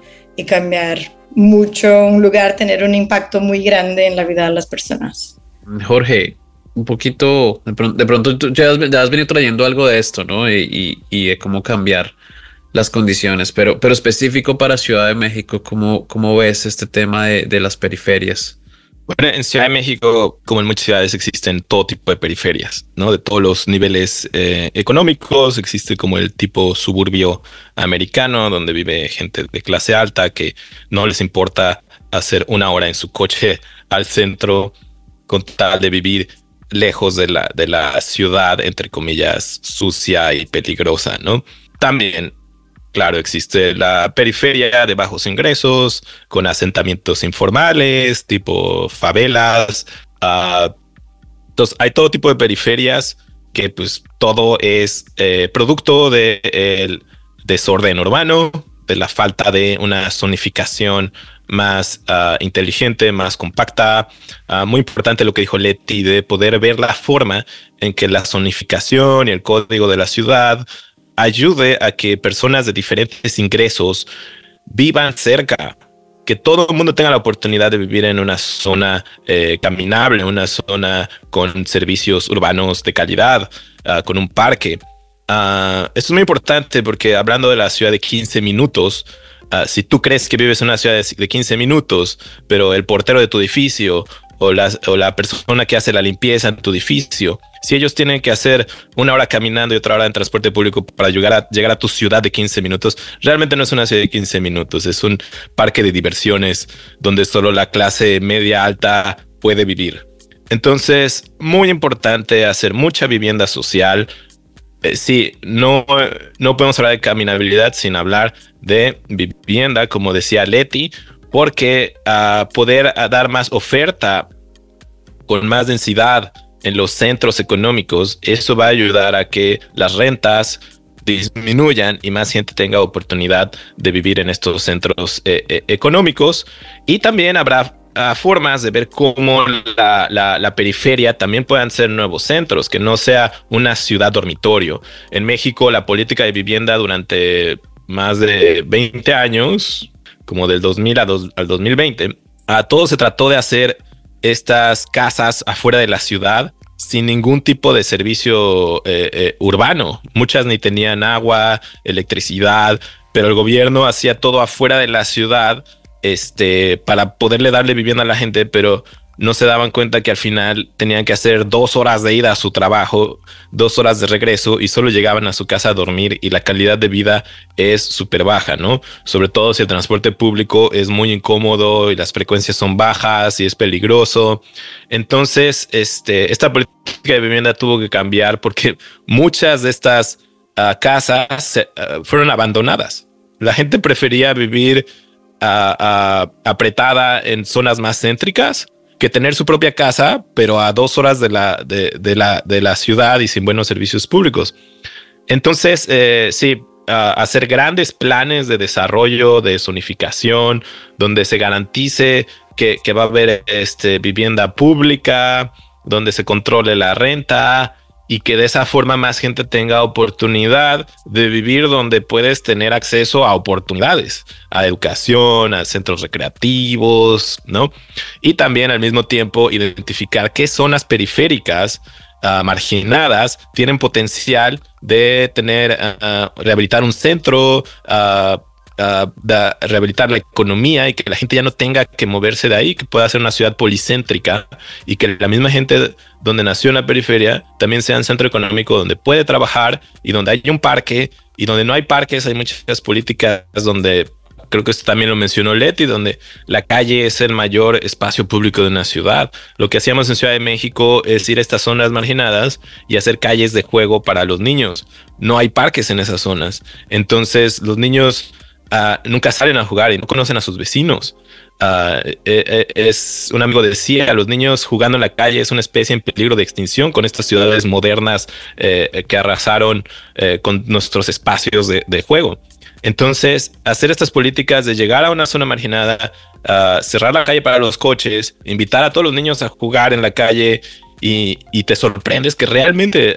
cambiar mucho un lugar, tener un impacto muy grande en la vida de las personas. Jorge, un poquito, de pronto, tú ya has, venido trayendo algo de esto, ¿no? Y, y, de cómo cambiar las condiciones, pero, pero específico para Ciudad de México, ¿cómo, cómo ves este tema de las periferias? Bueno, en Ciudad de México, como en muchas ciudades, existen todo tipo de periferias, ¿no? De todos los niveles eh, económicos, existe como el tipo suburbio americano, donde vive gente de clase alta que no les importa hacer una hora en su coche al centro con tal de vivir lejos de la, de la ciudad, entre comillas, sucia y peligrosa, ¿no? También Claro, existe la periferia de bajos ingresos, con asentamientos informales, tipo favelas. Uh, entonces, hay todo tipo de periferias que pues todo es eh, producto del de desorden urbano, de la falta de una zonificación más uh, inteligente, más compacta. Uh, muy importante lo que dijo Leti de poder ver la forma en que la zonificación y el código de la ciudad ayude a que personas de diferentes ingresos vivan cerca, que todo el mundo tenga la oportunidad de vivir en una zona eh, caminable, una zona con servicios urbanos de calidad, uh, con un parque. Uh, esto es muy importante porque hablando de la ciudad de 15 minutos, uh, si tú crees que vives en una ciudad de 15 minutos, pero el portero de tu edificio o la, o la persona que hace la limpieza en tu edificio, si ellos tienen que hacer una hora caminando y otra hora en transporte público para llegar a, llegar a tu ciudad de 15 minutos, realmente no es una ciudad de 15 minutos, es un parque de diversiones donde solo la clase media alta puede vivir. Entonces, muy importante hacer mucha vivienda social. Eh, sí, no, no podemos hablar de caminabilidad sin hablar de vivienda, como decía Leti, porque uh, poder uh, dar más oferta con más densidad en los centros económicos, eso va a ayudar a que las rentas disminuyan y más gente tenga oportunidad de vivir en estos centros eh, eh, económicos. Y también habrá uh, formas de ver cómo la, periferia también puedan ser nuevos centros, que no sea una ciudad dormitorio. En México, la política de vivienda durante más de 20 años como del 2000 a al 2020, a todo se trató de hacer estas casas afuera de la ciudad sin ningún tipo de servicio eh, eh, urbano. Muchas ni tenían agua, electricidad, pero el gobierno hacía todo afuera de la ciudad este, para poderle darle vivienda a la gente, pero no se daban cuenta que al final tenían que hacer dos horas de ida a su trabajo, dos horas de regreso y solo llegaban a su casa a dormir y la calidad de vida es súper baja, ¿no? Sobre todo si el transporte público es muy incómodo y las frecuencias son bajas y es peligroso. Entonces, este, esta política de vivienda tuvo que cambiar porque muchas de estas uh, casas uh, fueron abandonadas. La gente prefería vivir uh, apretada en zonas más céntricas que tener su propia casa, pero a dos horas de la, de, la, de la ciudad y sin buenos servicios públicos. Entonces, eh, sí, hacer grandes planes de desarrollo, de zonificación, donde se garantice que, que va a haber este, vivienda pública, donde se controle la renta y que de esa forma más gente tenga oportunidad de vivir donde puedes tener acceso a oportunidades, a educación, a centros recreativos, ¿no? Y también al mismo tiempo identificar qué zonas periféricas ah, marginadas tienen potencial de tener, ah, rehabilitar un centro, rehabilitar la economía y que la gente ya no tenga que moverse de ahí, que pueda ser una ciudad policéntrica y que la misma gente donde nació en la periferia también sea un centro económico donde puede trabajar y donde hay un parque y donde no hay parques, hay muchas políticas donde creo que esto también lo mencionó Leti, donde la calle es el mayor espacio público de una ciudad. Lo que hacíamos en Ciudad de México es ir a estas zonas marginadas y hacer calles de juego para los niños. No hay parques en esas zonas. Entonces los niños Ah, nunca salen a jugar y no conocen a sus vecinos. Ah, eh, eh, es un amigo decía, los niños jugando en la calle es una especie en peligro de extinción con estas ciudades modernas eh, que arrasaron con nuestros espacios de, juego. Entonces, hacer estas políticas de llegar a una zona marginada, ah, cerrar la calle para los coches, invitar a todos los niños a jugar en la calle y, y te sorprendes que realmente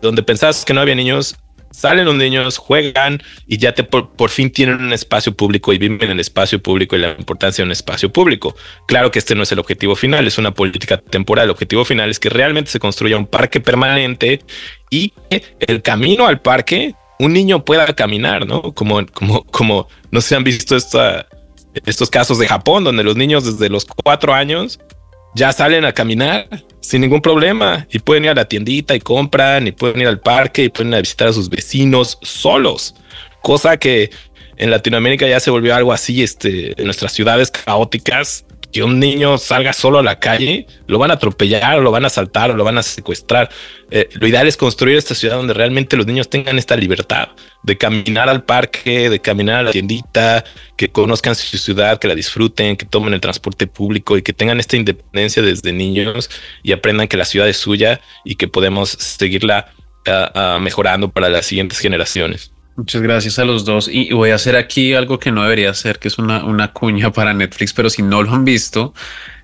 donde pensabas que no había niños, salen los niños, juegan y ya te por, fin tienen un espacio público y viven en el espacio público y la importancia de un espacio público. Claro que este no es el objetivo final, es una política temporal. El objetivo final es que realmente se construya un parque permanente y el camino al parque un niño pueda caminar, ¿no? Como, como, como no se han visto estos casos de Japón, donde los niños desde los cuatro años ya salen a caminar sin ningún problema y pueden ir a la tiendita y compran y pueden ir al parque y pueden ir a visitar a sus vecinos solos, cosa que en Latinoamérica ya se volvió algo así, este, en nuestras ciudades caóticas, que un niño salga solo a la calle, lo van a atropellar, lo van a asaltar, o lo van a secuestrar. Eh, lo ideal es construir esta ciudad donde realmente los niños tengan esta libertad de caminar al parque, de caminar a la tiendita, que conozcan su ciudad, que la disfruten, que tomen el transporte público y que tengan esta independencia desde niños y aprendan que la ciudad es suya y que podemos seguirla ah, mejorando para las siguientes generaciones. Muchas gracias a los dos. Y voy a hacer aquí algo que no debería hacer, que es una, una cuña <laughs> para Netflix, pero si no lo han visto,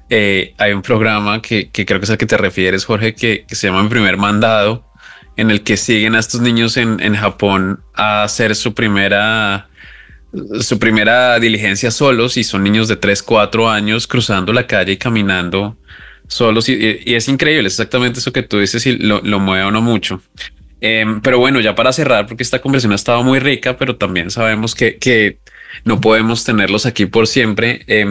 eh, hay un programa que, creo que es al que te refieres, Jorge, que, se llama Mi Primer Mandado, en el que siguen a estos niños en, en Japón a hacer su primera su primera diligencia solos y son niños de 3, 4 años cruzando la calle y caminando solos y, es increíble, es exactamente eso que tú dices y lo, lo mueve uno mucho. Em, pero bueno, ya para cerrar, porque esta conversación ha estado muy rica, pero también sabemos que, no podemos tenerlos aquí por siempre. Eh,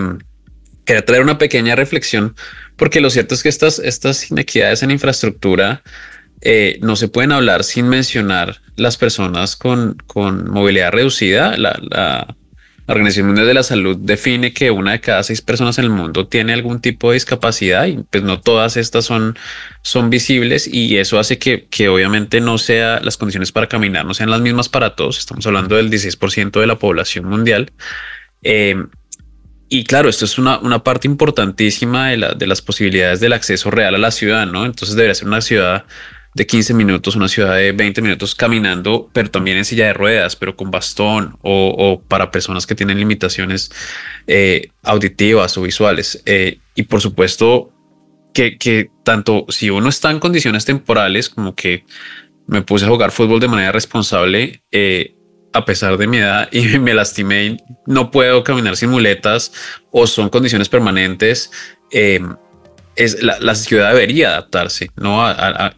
quería traer una pequeña reflexión, porque lo cierto es que estas, estas inequidades en infraestructura eh, no se pueden hablar sin mencionar las personas con, con movilidad reducida. la Organización Mundial de la Salud define que una de cada seis personas en el mundo tiene algún tipo de discapacidad y pues no todas estas son, son visibles y eso hace que, que obviamente no sea las condiciones para caminar no sean las mismas para todos. Estamos hablando del 16% de la población mundial. Eh, y claro, esto es una, una parte importantísima de, la, de las posibilidades del acceso real a la ciudad, ¿no? Entonces debería ser una ciudad de 15 minutos, una ciudad de 20 minutos caminando, pero también en silla de ruedas, pero con bastón o, para personas que tienen limitaciones eh, auditivas o visuales. Eh, y por supuesto que, que tanto si uno está en condiciones temporales como que me puse a jugar fútbol de manera responsable, eh, a pesar de mi edad y <laughs> me lastimé no puedo caminar sin muletas o son condiciones permanentes, es la, ciudad debería adaptarse ¿no? A,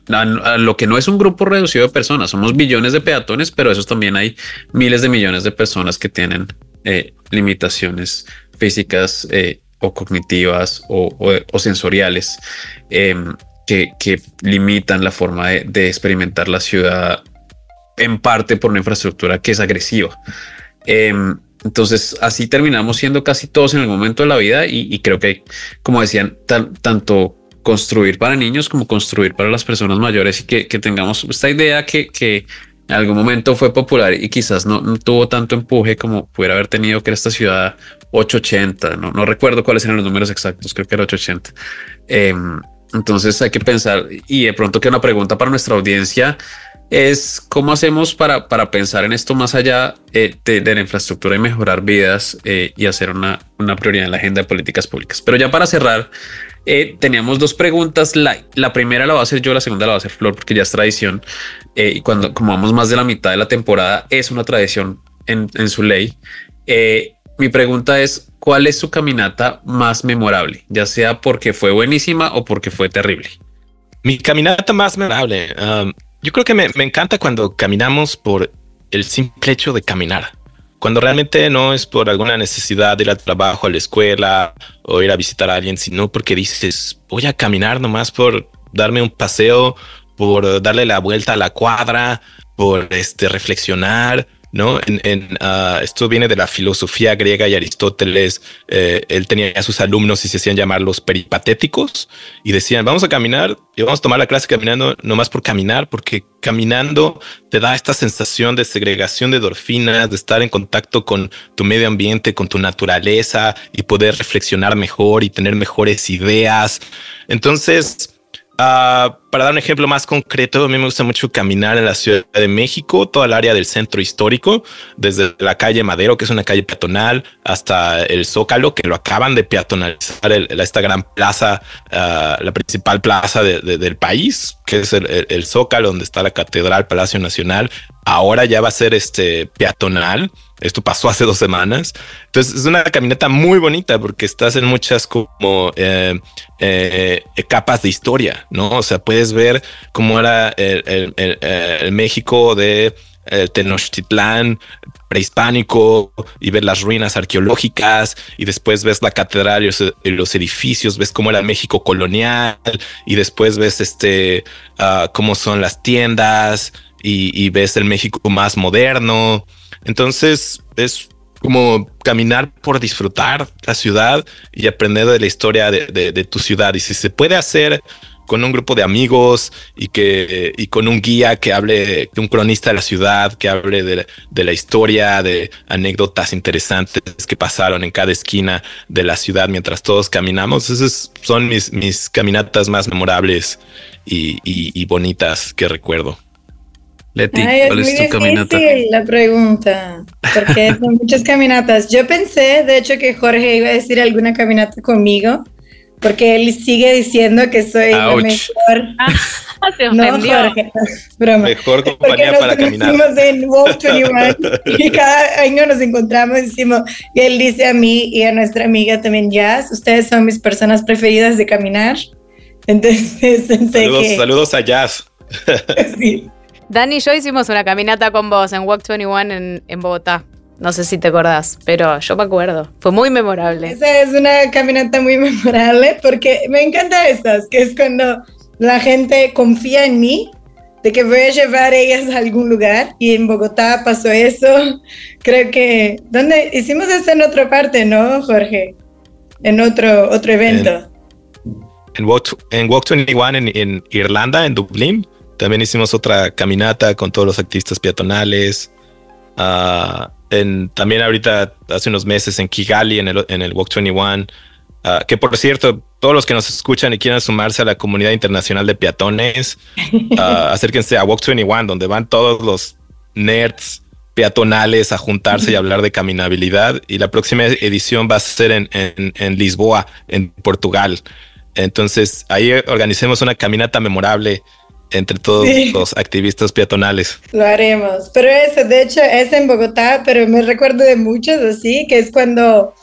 lo que no es un grupo reducido de personas. Somos billones de peatones, pero eso también hay miles de millones de personas que tienen eh, limitaciones físicas eh, o cognitivas o, sensoriales em, que, limitan la forma de, experimentar la ciudad en parte por una infraestructura que es agresiva. Entonces, así terminamos siendo casi todos en el momento de la vida y, creo que, como decían, tanto construir para niños como construir para las personas mayores y que, tengamos esta idea que, en algún momento fue popular y quizás no, tuvo tanto empuje como pudiera haber tenido que era esta ciudad 880. No, no recuerdo cuáles eran los números exactos, creo que era 880. Em, entonces hay que pensar y de pronto que una pregunta para nuestra audiencia es cómo hacemos para, para pensar en esto más allá eh, de, la infraestructura y mejorar vidas eh, y hacer una, una, prioridad en la agenda de políticas públicas. Pero ya para cerrar, eh, teníamos dos preguntas. La, la, primera la va a hacer yo, la segunda la va a hacer Flor, porque ya es tradición. y cuando como vamos más de la mitad de la temporada, es una tradición en, en su ley. mi pregunta es, ¿cuál es su caminata más memorable? Ya sea porque fue buenísima o porque fue terrible. Mi caminata más memorable. Um, yo creo que me, encanta cuando caminamos por el simple hecho de caminar. Cuando realmente no es por alguna necesidad de ir al trabajo, a la escuela o ir a visitar a alguien, sino porque dices, voy a caminar nomás por darme un paseo, por darle la vuelta a la cuadra, por este, reflexionar, ¿no? En, ah, esto viene de la filosofía griega y Aristóteles, eh, él tenía a sus alumnos y se hacían llamar los peripatéticos y decían, vamos a caminar y vamos a tomar la clase caminando, no más por caminar, porque caminando te da esta sensación de segregación de endorfinas, de estar en contacto con tu medio ambiente, con tu naturaleza y poder reflexionar mejor y tener mejores ideas. Entonces, Ah, para dar un ejemplo más concreto, a mí me gusta mucho caminar en la Ciudad de México, toda el área del centro histórico, desde la calle Madero, que es una calle peatonal, hasta el Zócalo, que lo acaban de peatonalizar, esta gran plaza, ah, la principal plaza del país, que es el, Zócalo, donde está la Catedral Palacio Nacional. Ahora ya va a ser este peatonal. Esto pasó hace dos semanas. Entonces es una caminata muy bonita porque estás en muchas como eh, eh, capas de historia, ¿no? O sea, puedes ver cómo era el, México de eh, Tenochtitlán prehispánico y ver las ruinas arqueológicas y después ves la catedral y los, edificios, ves cómo era México colonial y después ves este ah, cómo son las tiendas y ves el México más moderno entonces es como caminar por disfrutar la ciudad y aprender de la historia de, tu ciudad. Y si se puede hacer con un grupo de amigos y que y con un guía que hable, un cronista de la ciudad, que hable de, la historia, de anécdotas interesantes que pasaron en cada esquina de la ciudad mientras todos caminamos. Esas son mis, mis caminatas más memorables y bonitas que recuerdo. Leti, ¿cuál es, tu caminata? La pregunta, porque son muchas caminatas. Yo pensé, de hecho, que Jorge iba a decir alguna caminata conmigo, porque él sigue diciendo que soy la mejor. Ah, <laughs> se no, Jorge, broma. Mejor compañía para caminar. en Walk 21 y cada año nos encontramos y decimos, y él dice a mí y a nuestra amiga también, Jazz, ustedes son mis personas preferidas de caminar. Entonces, <laughs> saludos, saludos a Jazz. <laughs> sí. Dani y yo hicimos una caminata con vos en Walk 21 en, en Bogotá. No sé si te acordás, pero yo me acuerdo. Fue muy memorable. Esa es una caminata muy <laughs> memorable porque me encanta estas, que es cuando la gente confía en mí, de que voy a llevar a ellas a algún lugar. Y en Bogotá pasó eso. <laughs> Creo que, ¿dónde? Hicimos esto en otra parte, ¿no, Jorge? En otro, otro evento. En, Walk, en Walk 21 en, en Irlanda, en Dublín también hicimos otra caminata con todos los activistas peatonales. Ah, en, también ahorita, hace unos meses, en Kigali, en el, en el Walk 21. Ah, que por cierto, todos los que nos escuchan y quieran sumarse a la comunidad internacional de peatones, uh, <laughs> acérquense a Walk 21, donde van todos los nerds peatonales a juntarse y hablar de caminabilidad. Y la próxima edición va a ser en, en, en Lisboa, en Portugal. Entonces ahí organicemos una caminata memorable entre todos los activistas peatonales. Lo haremos. Pero eso, de hecho, es en Bogotá, pero me recuerdo de muchos así, que es cuando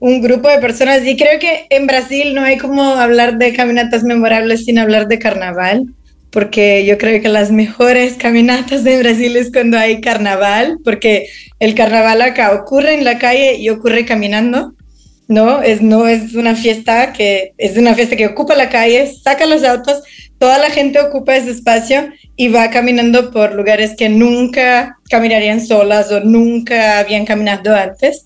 un grupo de personas, y creo que en Brasil no hay como hablar de caminatas memorables sin hablar de carnaval, porque yo creo que las mejores caminatas en Brasil es cuando hay carnaval, porque el carnaval acá ocurre en la calle y ocurre caminando. No, es, no es una fiesta que es una fiesta que ocupa la calle, saca los autos, toda la gente ocupa ese espacio y va caminando por lugares que nunca caminarían solas o nunca habían caminado antes.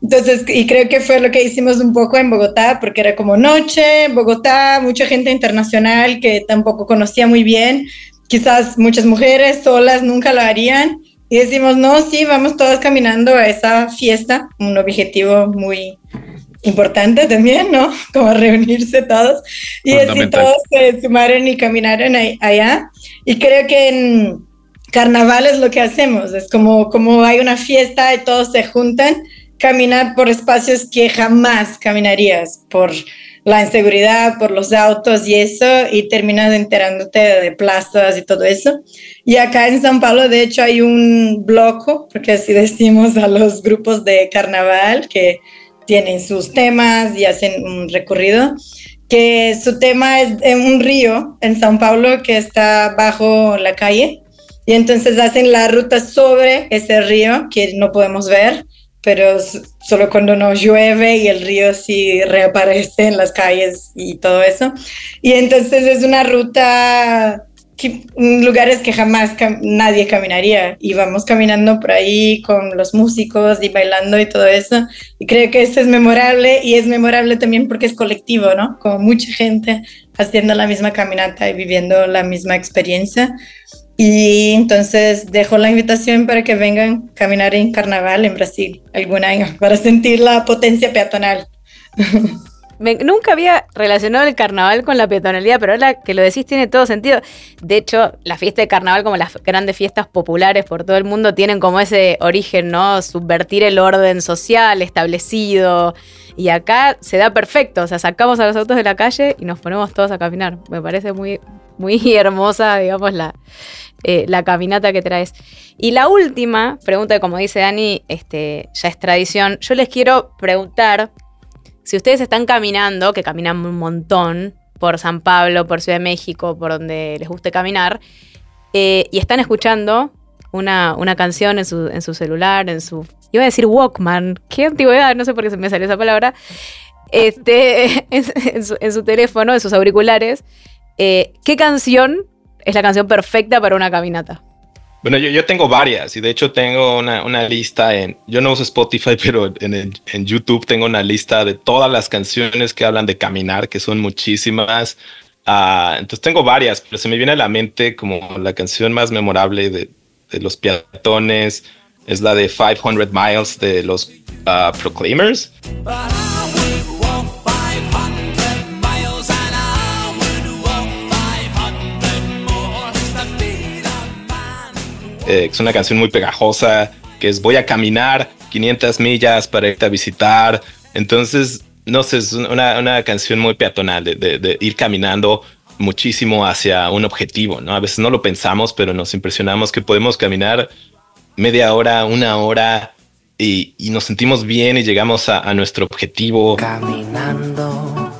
Entonces, y creo que fue lo que hicimos un poco en Bogotá, porque era como noche, Bogotá, mucha gente internacional que tampoco conocía muy bien, quizás muchas mujeres solas nunca lo harían. Y decimos, no, sí, vamos todos caminando a esa fiesta, un objetivo muy, importante también, ¿no? Como reunirse todos y así todos se sumaron y caminaron allá. Y creo que en, carnaval es lo que hacemos, es como, como hay una fiesta y todos se juntan, caminar por espacios que jamás caminarías, por la inseguridad, por los autos y eso, y terminas enterándote de plazas y todo eso. Y acá en San Paulo, de hecho, hay un bloco, porque así <laughs> decimos a los grupos de carnaval, que tienen sus temas y hacen un recorrido, que su tema es en un río en San Paulo que está bajo la calle. Y entonces hacen la ruta sobre ese río que no podemos ver pero solo cuando no llueve y el río sí reaparece en las calles y todo eso. Y entonces es una ruta, que, lugares que jamás nadie caminaría. Y vamos caminando por ahí con los músicos y bailando y todo eso. Y creo que eso es memorable y es memorable también porque es colectivo, ¿no? Como mucha gente haciendo la misma caminata y viviendo la misma experiencia. Y entonces dejo la invitación para que vengan a caminar en carnaval en Brasil algún año para sentir la potencia peatonal. <laughs> nunca había relacionado el carnaval con la peatonalidad, pero ahora que lo decís tiene todo sentido. De hecho, la fiesta de carnaval, como las grandes fiestas populares por todo el mundo, tienen como ese origen, ¿no? Subvertir el orden social establecido. Y acá se da perfecto, o sea, sacamos a los autos de la calle y nos ponemos todos a caminar. Me parece muy, muy <laughs> hermosa, digamos, la, eh, la caminata que traes. Y la última pregunta, como dice Dani, este, ya es tradición. Yo les quiero preguntar si ustedes están caminando, que caminan un montón por San Pablo, por Ciudad de México, por donde les guste caminar, eh, y están escuchando una, canción en su, en su, celular, en su. Iba a decir Walkman, qué antigüedad, no sé por qué se me salió esa palabra. Este, <laughs> en, su, teléfono, en sus auriculares. Eh, ¿Qué canción es la canción perfecta para una caminata? Bueno, yo, tengo varias y de hecho tengo una, lista en, yo no uso Spotify, <laughs> pero en, en, YouTube tengo una lista de todas las canciones que hablan de caminar, que son muchísimas. Ah, entonces tengo varias, pero se me viene a la mente como la canción más memorable de, de los peatones, es la de 500 Miles de los uh, Proclaimers. Eh, es una canción muy pegajosa, que es voy a caminar 500 millas para irte a visitar. Entonces, no sé, es una, una canción muy peatonal de, ir caminando muchísimo hacia un objetivo, ¿no? A veces no lo pensamos, pero nos impresionamos que podemos caminar media hora, una hora y, y nos sentimos bien y llegamos a, nuestro objetivo. Caminando,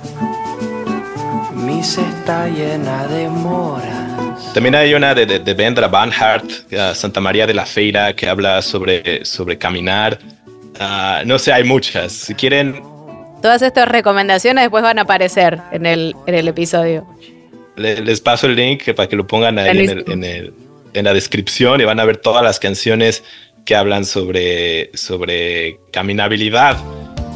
mi está llena de mora también hay una de, de, de Vendra Banhart, Santa María de la Feira, que habla sobre, sobre caminar. Ah, no sé, hay muchas. Si quieren... Todas estas recomendaciones después van a aparecer en el, en el episodio. les paso el link para que lo pongan ahí en, el, en, el, en, la descripción y van a ver todas las canciones que hablan sobre, sobre caminabilidad.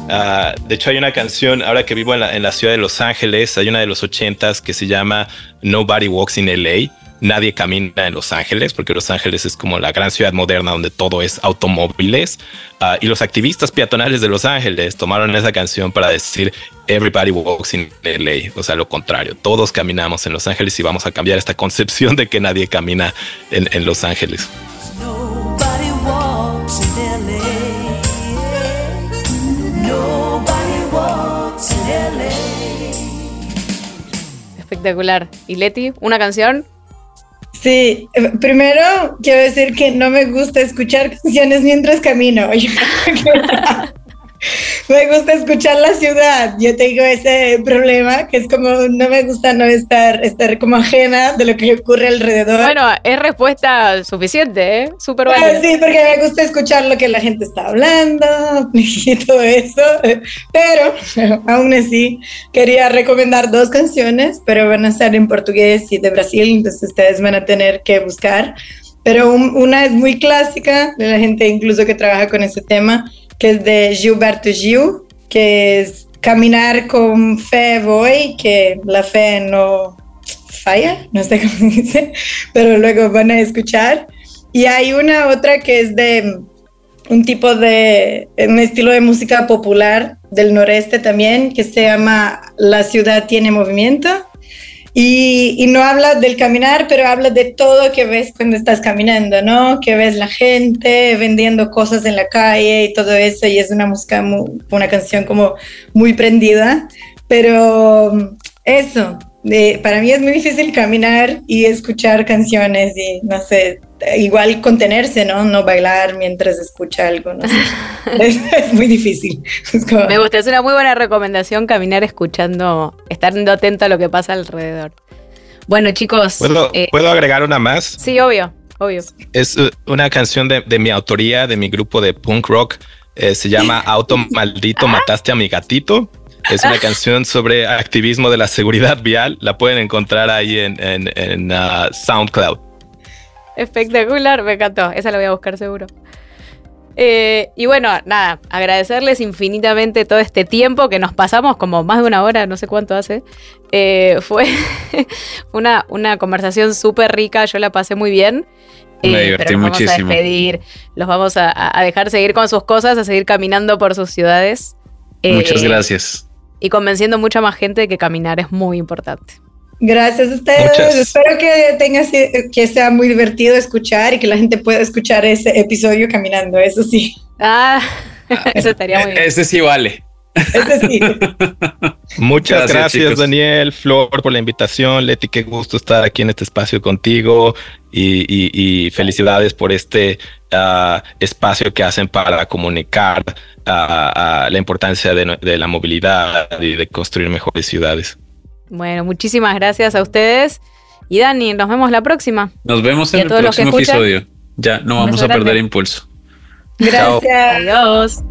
Ah, de hecho, hay una canción, ahora que vivo en la, en la, ciudad de Los Ángeles, hay una de los ochentas que se llama Nobody Walks in LA nadie camina en Los Ángeles, porque Los Ángeles es como la gran ciudad moderna donde todo es automóviles. Ah, y los activistas peatonales de Los Ángeles tomaron esa canción para decir Everybody walks in LA, o sea, lo contrario, todos caminamos en Los Ángeles y vamos a cambiar esta concepción de que nadie camina en, en Los Ángeles. Espectacular. ¿Y Leti, una canción? Sí, primero quiero decir que no me gusta escuchar <laughs> canciones mientras camino. <laughs> <laughs> me gusta escuchar la ciudad. Yo tengo ese problema que es como no me gusta no estar, estar como ajena de lo que ocurre alrededor. Bueno, es respuesta suficiente, ¿eh? Súper ah, sí, porque me gusta escuchar lo que la gente está hablando <laughs> y todo eso. Pero <laughs> aún así, quería recomendar dos canciones, pero van a ser en portugués y de Brasil, entonces ustedes van a tener que buscar. Pero una es muy clásica de la gente incluso que trabaja con ese tema que es de Gilberto Gil, que es Caminar con fe voy, que la fe no falla, no sé cómo dice, pero luego van a escuchar. Y hay una otra que es de un tipo de, un estilo de música popular del noreste también, que se llama La ciudad tiene movimiento. Y, y, no habla del caminar, pero habla de todo que ves cuando estás caminando, ¿no? Que ves la gente vendiendo cosas en la calle y todo eso, y es una música, muy, una canción como muy prendida, pero eso, de, para mí es muy difícil caminar y escuchar canciones y no sé, igual contenerse, ¿no? No bailar mientras escucha algo, no sé. <laughs> es, es, muy difícil. Es como... Me gusta, es una muy buena recomendación caminar escuchando, estando atento a lo que pasa alrededor. Bueno, chicos. ¿Puedo, eh, ¿puedo agregar una más? Sí, obvio, obvio. Es uh, una canción de, de mi autoría, de mi grupo de punk rock. Eh, se llama <laughs> Auto Maldito, Mataste a mi gatito. Es una canción sobre activismo de la seguridad vial. La pueden encontrar ahí en, en, en uh, SoundCloud. Espectacular, me encantó. Esa la voy a buscar seguro. Eh, y bueno, nada, agradecerles infinitamente todo este tiempo que nos pasamos, como más de una hora, no sé cuánto hace. Eh, fue <laughs> una, una conversación súper rica, yo la pasé muy bien. Me eh, divertí pero nos muchísimo. Vamos a despedir, los vamos a, a, dejar seguir con sus cosas, a seguir caminando por sus ciudades. Muchas gracias. Y convenciendo mucha más gente de que caminar es muy importante. Gracias a ustedes. Muchas. Espero que tenga que sea muy divertido escuchar y que la gente pueda escuchar ese episodio caminando, eso sí. Ah, <laughs> eso estaría muy bien. Ese sí vale. Ese sí. <laughs> Muchas gracias, gracias Daniel, Flor, por la invitación. Leti, qué gusto estar aquí en este espacio contigo y, y, y felicidades por este uh, espacio que hacen para comunicar uh, uh, la importancia de, de la movilidad y de construir mejores ciudades. Bueno, muchísimas gracias a ustedes. Y Dani, nos vemos la próxima. Nos vemos en el próximo episodio. Ya, no vamos a perder impulso. Gracias. Chao. Adiós.